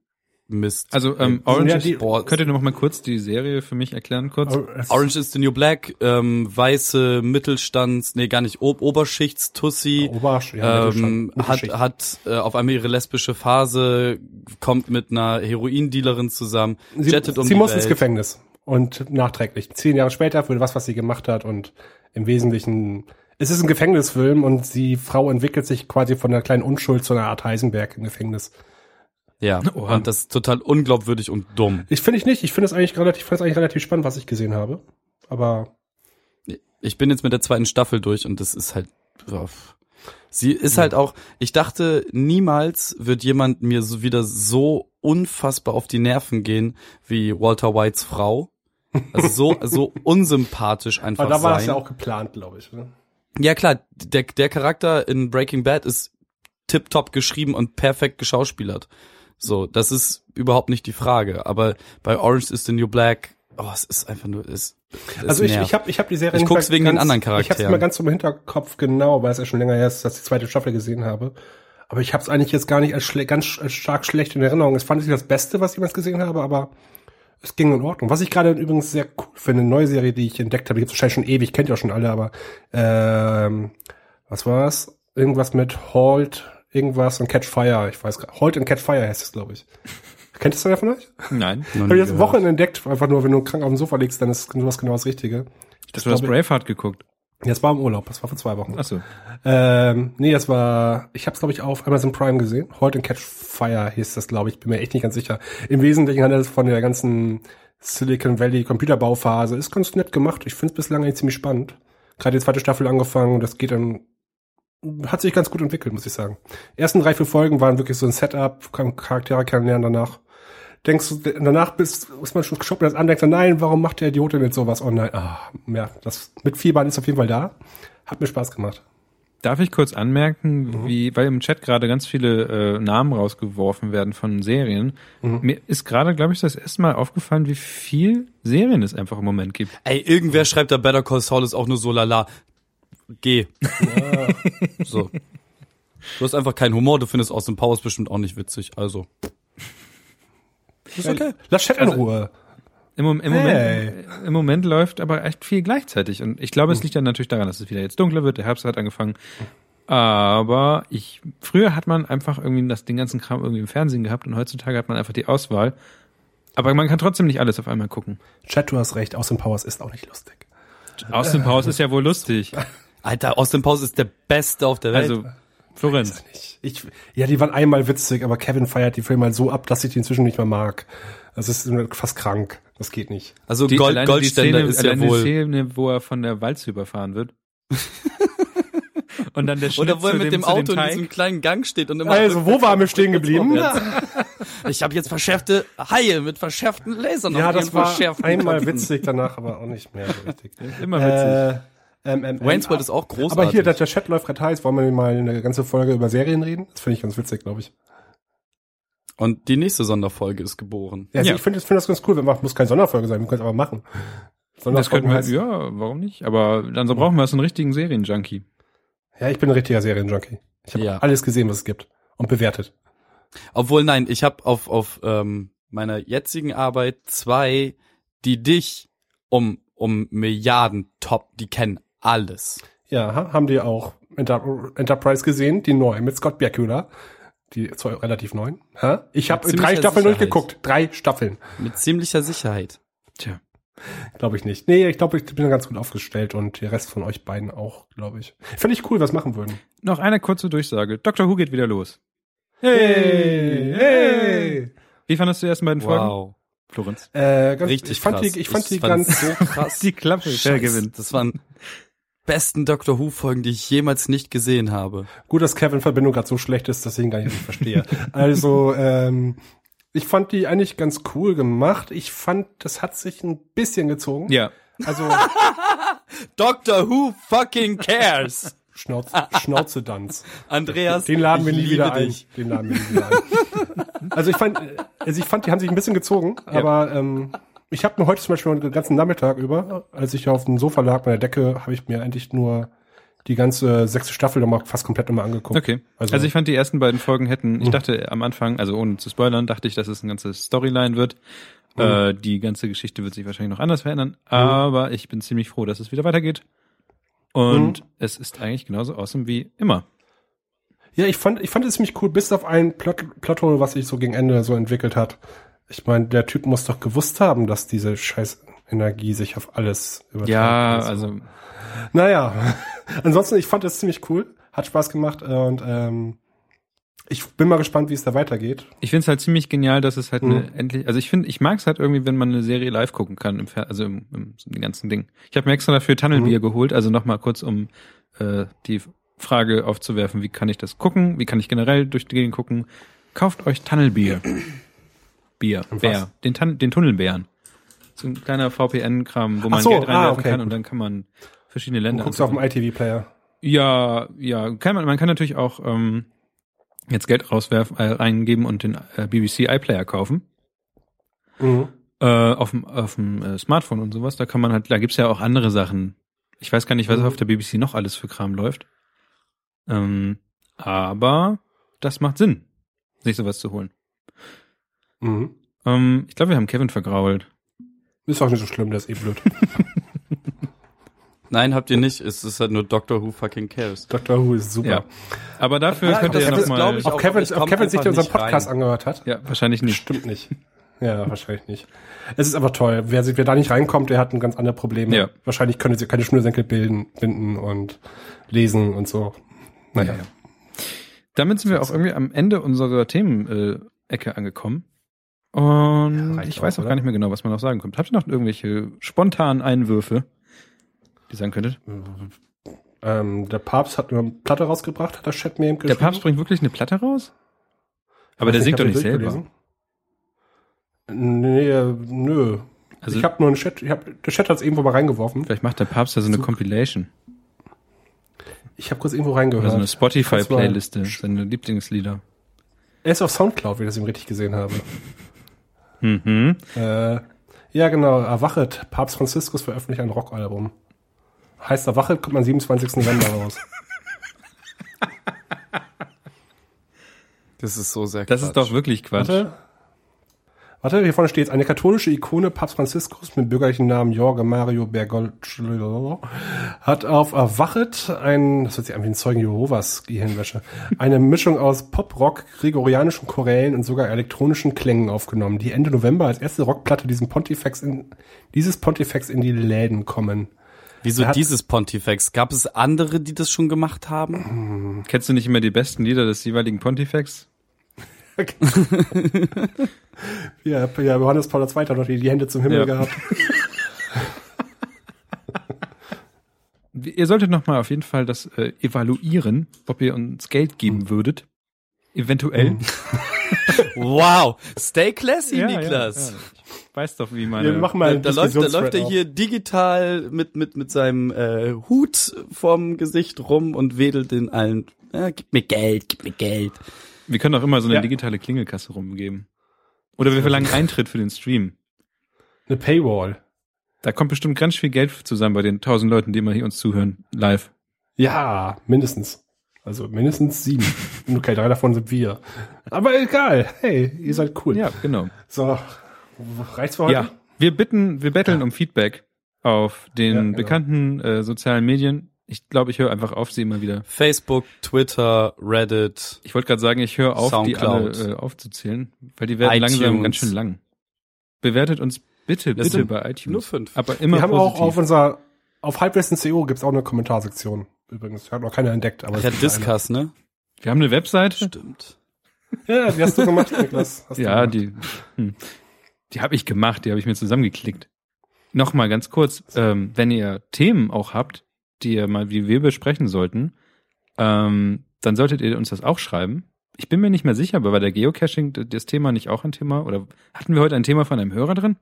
Mist. Also ähm, Ja, Orange, die- ist, könnt ihr noch mal kurz die Serie für mich erklären kurz? Oh, Orange is the New Black, ähm, weiße Mittelstands, nee gar nicht, Ob Oberschichts-Tussi, Oberarsch, ja, ähm, Mittelschicht- hat, hat äh, auf einmal ihre lesbische Phase, kommt mit einer Heroindealerin zusammen, sie, jettet um sie die muss Welt. ins Gefängnis. Und nachträglich. Zehn Jahre später für was, was sie gemacht hat und im Wesentlichen, es ist ein Gefängnisfilm und die Frau entwickelt sich quasi von einer kleinen Unschuld zu einer Art Heisenberg im Gefängnis. Ja, Oha. und das ist total unglaubwürdig und dumm. Ich finde ich nicht. Ich finde es eigentlich relativ, fand es eigentlich relativ spannend, was ich gesehen habe. Aber Ich bin jetzt mit der zweiten Staffel durch und das ist halt, uff. sie ist halt auch, ich dachte, niemals wird jemand mir so wieder so unfassbar auf die Nerven gehen wie Walter Whites Frau. Also so, so unsympathisch einfach aber da war sein. das ja auch geplant, glaube ich. Ne? Ja klar, der, der Charakter in Breaking Bad ist tipptopp geschrieben und perfekt geschauspielert. So, das ist überhaupt nicht die Frage. Aber bei Orange is the New Black, oh, es ist einfach nur, es, es Also ich, nervt. ich habe ich hab die Serie Ich guck's wegen den anderen Ich habe Charakteren. mal ganz im Hinterkopf genau, weil es ja schon länger her ist, dass ich die zweite Staffel gesehen habe. Aber ich habe es eigentlich jetzt gar nicht als ganz als stark schlecht in Erinnerung. Es fand ich das Beste, was ich jemals gesehen habe, aber es ging in Ordnung. Was ich gerade übrigens sehr cool finde, eine neue Serie, die ich entdeckt habe, die gibt's wahrscheinlich schon ewig, kennt ihr auch schon alle, aber ähm, was war's? Irgendwas mit Halt, irgendwas und Catch Fire. Ich weiß gar Halt and Catch Fire heißt es, glaube ich. Kennt das einer von euch? Nein. Habe ich jetzt. Wochen entdeckt, einfach nur, wenn du krank auf dem Sofa liegst, dann ist sowas genau das Richtige. Das du hast ich- Braveheart geguckt. Jetzt war im Urlaub, das war vor zwei Wochen. Ach so. Ähm, nee, das war, ich habe es glaube ich auf Amazon Prime gesehen. Halt and Catch Fire hieß das, glaube ich, bin mir echt nicht ganz sicher. Im Wesentlichen handelt es von der ganzen Silicon Valley Computerbauphase. Ist ganz nett gemacht. Ich finde es bislang eigentlich ziemlich spannend. Gerade die zweite Staffel angefangen und das geht dann, hat sich ganz gut entwickelt, muss ich sagen. Ersten drei, vier Folgen waren wirklich so ein Setup, kann Charaktere kennenlernen danach. Denkst du, danach bist, ist man schon geschockt, wenn das andenkt, nein, warum macht der Idiotin jetzt sowas online? Ah, ja, das Mitfiebern ist auf jeden Fall da. Hat mir Spaß gemacht. Darf ich kurz anmerken, Mhm. wie, weil im Chat gerade ganz viele äh, Namen rausgeworfen werden von Serien. Mhm. Mir ist gerade, glaube ich, das erste Mal aufgefallen, wie viel Serien es einfach im Moment gibt. Ey, irgendwer schreibt da Better Call Saul ist auch nur so lala. Geh. So. Du hast einfach keinen Humor, du findest Austin Powers bestimmt auch nicht witzig, also. Ist okay. Lass Chat in Ruhe. Im, im, Hey. Moment, Im Moment läuft aber echt viel gleichzeitig. Und ich glaube, es liegt dann natürlich daran, dass es wieder jetzt dunkler wird, der Herbst hat angefangen. Aber ich, früher hat man einfach irgendwie das, den ganzen Kram irgendwie im Fernsehen gehabt und heutzutage hat man einfach die Auswahl. Aber man kann trotzdem nicht alles auf einmal gucken. Chat, du hast recht. Austin Powers ist auch nicht lustig. Austin Powers ist ja wohl lustig. Alter, Austin Powers ist der Beste auf der Welt. Also, Florenz. Ich, ja, die waren einmal witzig, aber Kevin feiert die Filme halt so ab, dass ich die inzwischen nicht mehr mag. Das ist fast krank. Das geht nicht. also Die, Gold, Goldständer die Szene, ist ja alleine die wohl. Szene, wo er von der Walze überfahren wird. und dann der Schnitt Oder wo er mit dem, zu Auto in diesem kleinen Gang steht und immer. Also, wo waren wir stehen geblieben? Ich habe jetzt verschärfte Haie mit verschärften Lasern Ja, das war einmal Köpfen. witzig, danach aber auch nicht mehr so richtig. Immer witzig. Äh, ähm, ähm, Wayne's ähm, World ist auch großartig. Aber hier, dass der Chat läuft gerade heiß, wollen wir mal eine ganze Folge über Serien reden? Das finde ich ganz witzig, glaube ich. Und die nächste Sonderfolge ist geboren. Ja, also Ja. ich finde ich finde das ganz cool. Wir machen, muss keine Sonderfolge sein, wir können es aber machen. Das könnten wir, heißt- ja, warum nicht? Aber dann so brauchen wir so einen richtigen Serienjunkie. ja, ich bin ein richtiger Serienjunkie. Ich habe Ja. alles gesehen, was es gibt und bewertet. Obwohl, nein, ich habe auf, auf ähm, meiner jetzigen Arbeit zwei, die dich um, um Milliarden top, die kennen alles. Ja, ha- haben die auch Enter Enterprise gesehen, die neu mit Scott Bakula. Die zwar relativ neu. Hä? Ich habe drei Staffeln Sicherheit. durchgeguckt. Drei Staffeln. Mit ziemlicher Sicherheit. Tja. Glaube ich nicht. Nee, ich glaube, ich bin ganz gut aufgestellt und der Rest von euch beiden auch, glaube ich. Finde ich cool, was machen würden. Noch eine kurze Durchsage. Dr. Who geht wieder los. Hey, hey. Wie fandest du die ersten beiden Folgen? Wow. Florenz. Äh, ganz, Richtig ich fand krass. die, ich fand die fand's ganz, so krass. Die Klappe, der Scheiße, gewinnt. Das waren besten Doctor Who Folgen, die ich jemals nicht gesehen habe. gut, dass Kevin Verbindung gerade so schlecht ist, dass ich ihn gar nicht verstehe. Also, ähm, ich fand die eigentlich ganz cool gemacht. Ich fand, das hat sich ein bisschen gezogen. Ja. Also, Doctor Who fucking cares. Schnauze, Schnauze Danz. Andreas, Den laden wir nie wieder ein. dich. Den laden wir nie wieder ein. Also ich fand, äh, also ich fand, die haben sich ein bisschen gezogen, aber ähm, ich habe mir heute zum Beispiel den ganzen Nachmittag über, als ich auf dem Sofa lag bei der Decke, habe ich mir eigentlich nur die ganze sechste Staffel nochmal fast komplett nochmal angeguckt. Okay. Also- Also, ich fand die ersten beiden Folgen hätten, ich dachte am Anfang, also ohne zu spoilern, dachte ich, dass es eine ganze Storyline wird. Äh, die ganze Geschichte wird sich wahrscheinlich noch anders verändern, aber ich bin ziemlich froh, dass es wieder weitergeht. Und es ist eigentlich genauso awesome wie immer. Ja, ich fand, ich fand es ziemlich cool, bis auf ein Plot, Plothole, was sich so gegen Ende so entwickelt hat. Ich meine, der Typ muss doch gewusst haben, dass diese scheiß Energie sich auf alles überträgt. Ja, und so. also Naja, ansonsten, ich fand das ziemlich cool, hat Spaß gemacht und ähm, ich bin mal gespannt, wie es da weitergeht. ich finde es halt ziemlich genial, dass es halt Mhm. eine endlich, also ich finde, ich mag es halt irgendwie, wenn man eine Serie live gucken kann, im also im, im, im ganzen Ding. Ich habe mir extra dafür Tunnelbier geholt, also nochmal kurz, um äh, die Frage aufzuwerfen, wie kann ich das gucken, wie kann ich generell durch die Gegend gucken. Kauft euch Tunnelbier. Bier, Bär, den, Tan den Tunnelbären. So ein kleiner VPN-Kram, wo man so, Geld ah, reinwerfen okay, kann gut. und dann kann man verschiedene Du Länder guckst auf dem. ITV-Player. Ja, ja, kann man, man kann natürlich auch ähm, jetzt Geld rauswerfen, äh, reingeben und den äh, BBC iPlayer kaufen. Mhm. Äh, auf dem auf dem äh, Smartphone und sowas, da kann man halt, da gibt's ja auch andere Sachen. Ich weiß gar nicht, was Mhm. auf der BBC noch alles für Kram läuft. Ähm, aber das macht Sinn, sich sowas zu holen. Mhm. Ähm, ich glaube, wir haben Kevin vergrault. Ist auch nicht so schlimm, der ist eh blöd. Nein, habt ihr nicht. Es ist halt nur Doctor Who fucking cares. Dr. Who ist super. Ja. Aber dafür Ja, könnt ihr ja ist, noch glaub mal. ich, Ob auch, Kevin, ob Kevin sich unseren Podcast rein. angehört hat? Ja, wahrscheinlich nicht. Stimmt nicht. Ja, wahrscheinlich nicht. Es ist aber toll. Wer, wer da nicht reinkommt, der hat ein ganz andere Probleme. Ja. Wahrscheinlich können sie keine Schnürsenkel bilden, binden und lesen und so. Naja. Ja. Damit sind wir auch irgendwie am Ende unserer Themen-Ecke angekommen. Und Ja, ich weiß auch, auch oder? gar nicht mehr genau, was man noch sagen kommt. Habt ihr noch irgendwelche spontanen Einwürfe, die ihr sagen könntet? Ähm, der Papst hat eine Platte rausgebracht, hat der Chat mir eben Der Papst bringt wirklich eine Platte raus? Aber der singt doch nicht selber. Nee, äh, nö. Also ich habe nur einen Chat, ich hab, der Chat hat es irgendwo mal reingeworfen. vielleicht macht der Papst ja so eine Compilation. Ich habe kurz irgendwo Oder reingehört. so eine Spotify-Playliste, seine Lieblingslieder. Er ist auf Soundcloud, wie ich das eben richtig gesehen habe. Mhm. Äh, ja, genau. Erwachet. Papst Franziskus veröffentlicht ein Rockalbum. Heißt Erwachet, kommt am 27. November raus. Das ist so sehr Das ist doch wirklich Quatsch. Warte. Warte, hier vorne steht eine katholische Ikone, Papst Franziskus mit bürgerlichen Namen Jorge Mario Bergoglio, hat auf Erwachet ein, das hört sich an wie ein Zeugen Jehovas Gehirnwäsche, eine Mischung aus Pop-Rock, gregorianischen Chorälen und sogar elektronischen Klängen aufgenommen, die Ende November als erste Rockplatte diesem Pontifex in, dieses Pontifex in die Läden kommen. Wieso hat- dieses Pontifex? Gab es andere, die das schon gemacht haben? Kennst du nicht immer die besten Lieder des jeweiligen Pontifex? Ja, ja Johannes Paul II. hat noch die, die Hände zum Himmel Ja. gehabt. Ihr solltet noch mal auf jeden Fall das äh, evaluieren, ob ihr uns Geld geben Hm. würdet. Eventuell. Wow, stay classy, Ja, Niklas. ja, ja. Ich weiß doch, wie meine... Wir machen mal Da, da, läuft, da läuft er auf. hier digital mit, mit, mit seinem äh, Hut vorm Gesicht rum und wedelt den allen. Ja, gib mir Geld, gib mir Geld. Wir können auch immer so eine Ja. digitale Klingelkasse rumgeben. Oder wir verlangen Eintritt für den Stream. Eine Paywall. Da kommt bestimmt ganz viel Geld zusammen bei den tausend Leuten, die immer hier uns zuhören, live. Ja, mindestens. Also mindestens sieben. okay, drei davon sind wir. Aber egal. Hey, ihr seid cool. Ja, genau. So, reicht's für heute? Ja, wir bitten, wir betteln um Feedback auf den Ja, genau. bekannten äh, sozialen Medien. Ich glaube, ich höre einfach auf, sie immer wieder. Facebook, Twitter, Reddit. Ich wollte gerade sagen, ich höre auf, die alle Soundcloud. äh, aufzuzählen, weil die werden iTunes. langsam ganz schön lang. Bewertet uns bitte, Das bitte sind bei Nur iTunes. fünf. Aber immer Wir haben positiv. auch auf unserer, auf Halbwissen.co gibt's auch eine Kommentarsektion. Übrigens, hat noch keiner entdeckt, aber Ach es ja, gibt eine. Discuss, ne? wir haben eine Webseite. Stimmt. Ja, die hast du gemacht, Niklas. Hast du Ja, gemacht. die, hm. die habe ich gemacht, die habe ich mir zusammengeklickt. Nochmal ganz kurz, ähm, wenn ihr Themen auch habt, die ihr mal wie wir besprechen sollten, ähm, dann solltet ihr uns das auch schreiben. Ich bin mir nicht mehr sicher, aber war der Geocaching das Thema nicht auch ein Thema? Oder hatten wir heute ein Thema von einem Hörer drin?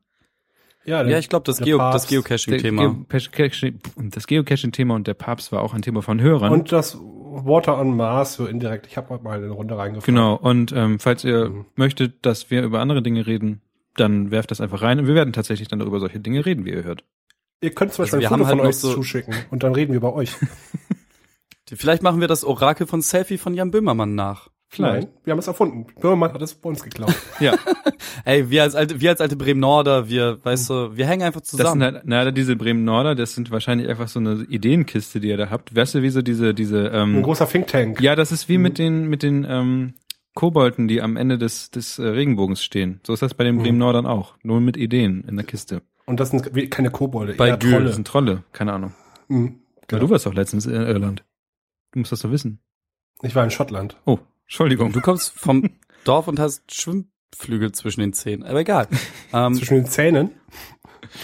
Ja, Ja, ich glaube, das, Geo, das Geocaching-Thema. Geocaching- Das Geocaching-Thema und der Papst war auch ein Thema von Hörern. Und das Water on Mars, so indirekt. Ich habe heute mal eine Runde reingefallen. Genau, und ähm, falls ihr Mhm. möchtet, dass wir über andere Dinge reden, dann werft das einfach rein und wir werden tatsächlich dann über solche Dinge reden, wie ihr hört. Ihr könnt zum Also Beispiel wir ein Foto haben halt von euch so- zuschicken und dann reden wir bei euch. Vielleicht machen wir das Orakel von Selfie von Jan Böhmermann nach. Vielleicht. Nein, wir haben es erfunden. Böhmermann hat es bei uns geklaut. Ja, Ey, wir als alte, wir als alte Bremen-Norder, wir, weißt du, wir hängen einfach das sind zusammen. halt, na, diese Bremen-Norder, das sind wahrscheinlich einfach so eine Ideenkiste, die ihr da habt. Weißt du, wie so diese, diese, Ein ähm, großer Think Tank. ja, das ist wie mit den, mit den, ähm, Kobolten, die am Ende des, des äh, Regenbogens stehen. So ist das bei den Mhm. Bremen-Nordern auch. Nur mit Ideen in der Kiste. Und das sind keine Kobolde, Bei eher Gül Das Trolle. sind Trolle, keine Ahnung. Mhm, Ja, genau. du warst doch letztens in Irland. Du musst das doch wissen. Ich war in Schottland. Oh, Entschuldigung. Du kommst vom Dorf und hast Schwimmflügel zwischen den Zähnen. Aber egal. Ähm, Zwischen den Zähnen.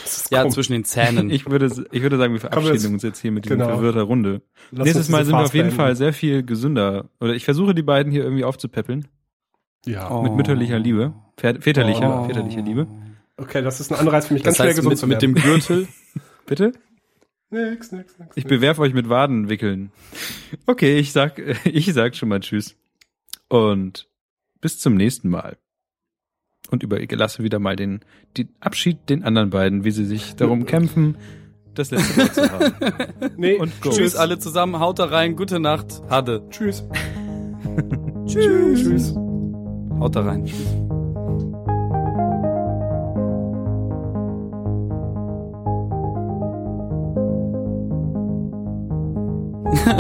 Das ja, komisch. zwischen den Zähnen. Ich würde, ich würde sagen, wir verabschieden jetzt- uns jetzt hier mit dieser genau. verwirrter Runde. Lass Nächstes uns Mal sind wir auf jeden beenden. Fall sehr viel gesünder. Oder ich versuche die beiden hier irgendwie aufzupäppeln. Ja. Oh. Mit mütterlicher Liebe. Väter- Väterlicher, Oh. väterlicher Liebe. Okay, das ist ein Anreiz für mich, Das ganz heißt, gesund mit, zu mit dem werden. Gürtel. Bitte? Nix, nix, nix. Ich bewerfe euch mit Wadenwickeln. Okay, ich sag, ich sag schon mal Tschüss. Und bis zum nächsten Mal. Und überlasse wieder mal den, den Abschied den anderen beiden, wie sie sich darum kämpfen, das letzte Wort zu haben. Nee, Und go. Tschüss alle zusammen, haut da rein, gute Nacht, Hade. Tschüss. Tschüss. Tschüss. Haut da rein. Tschüss. Ha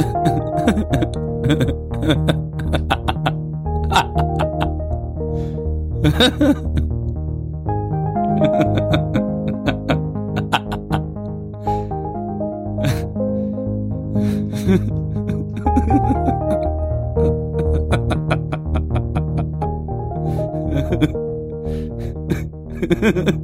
ha ha.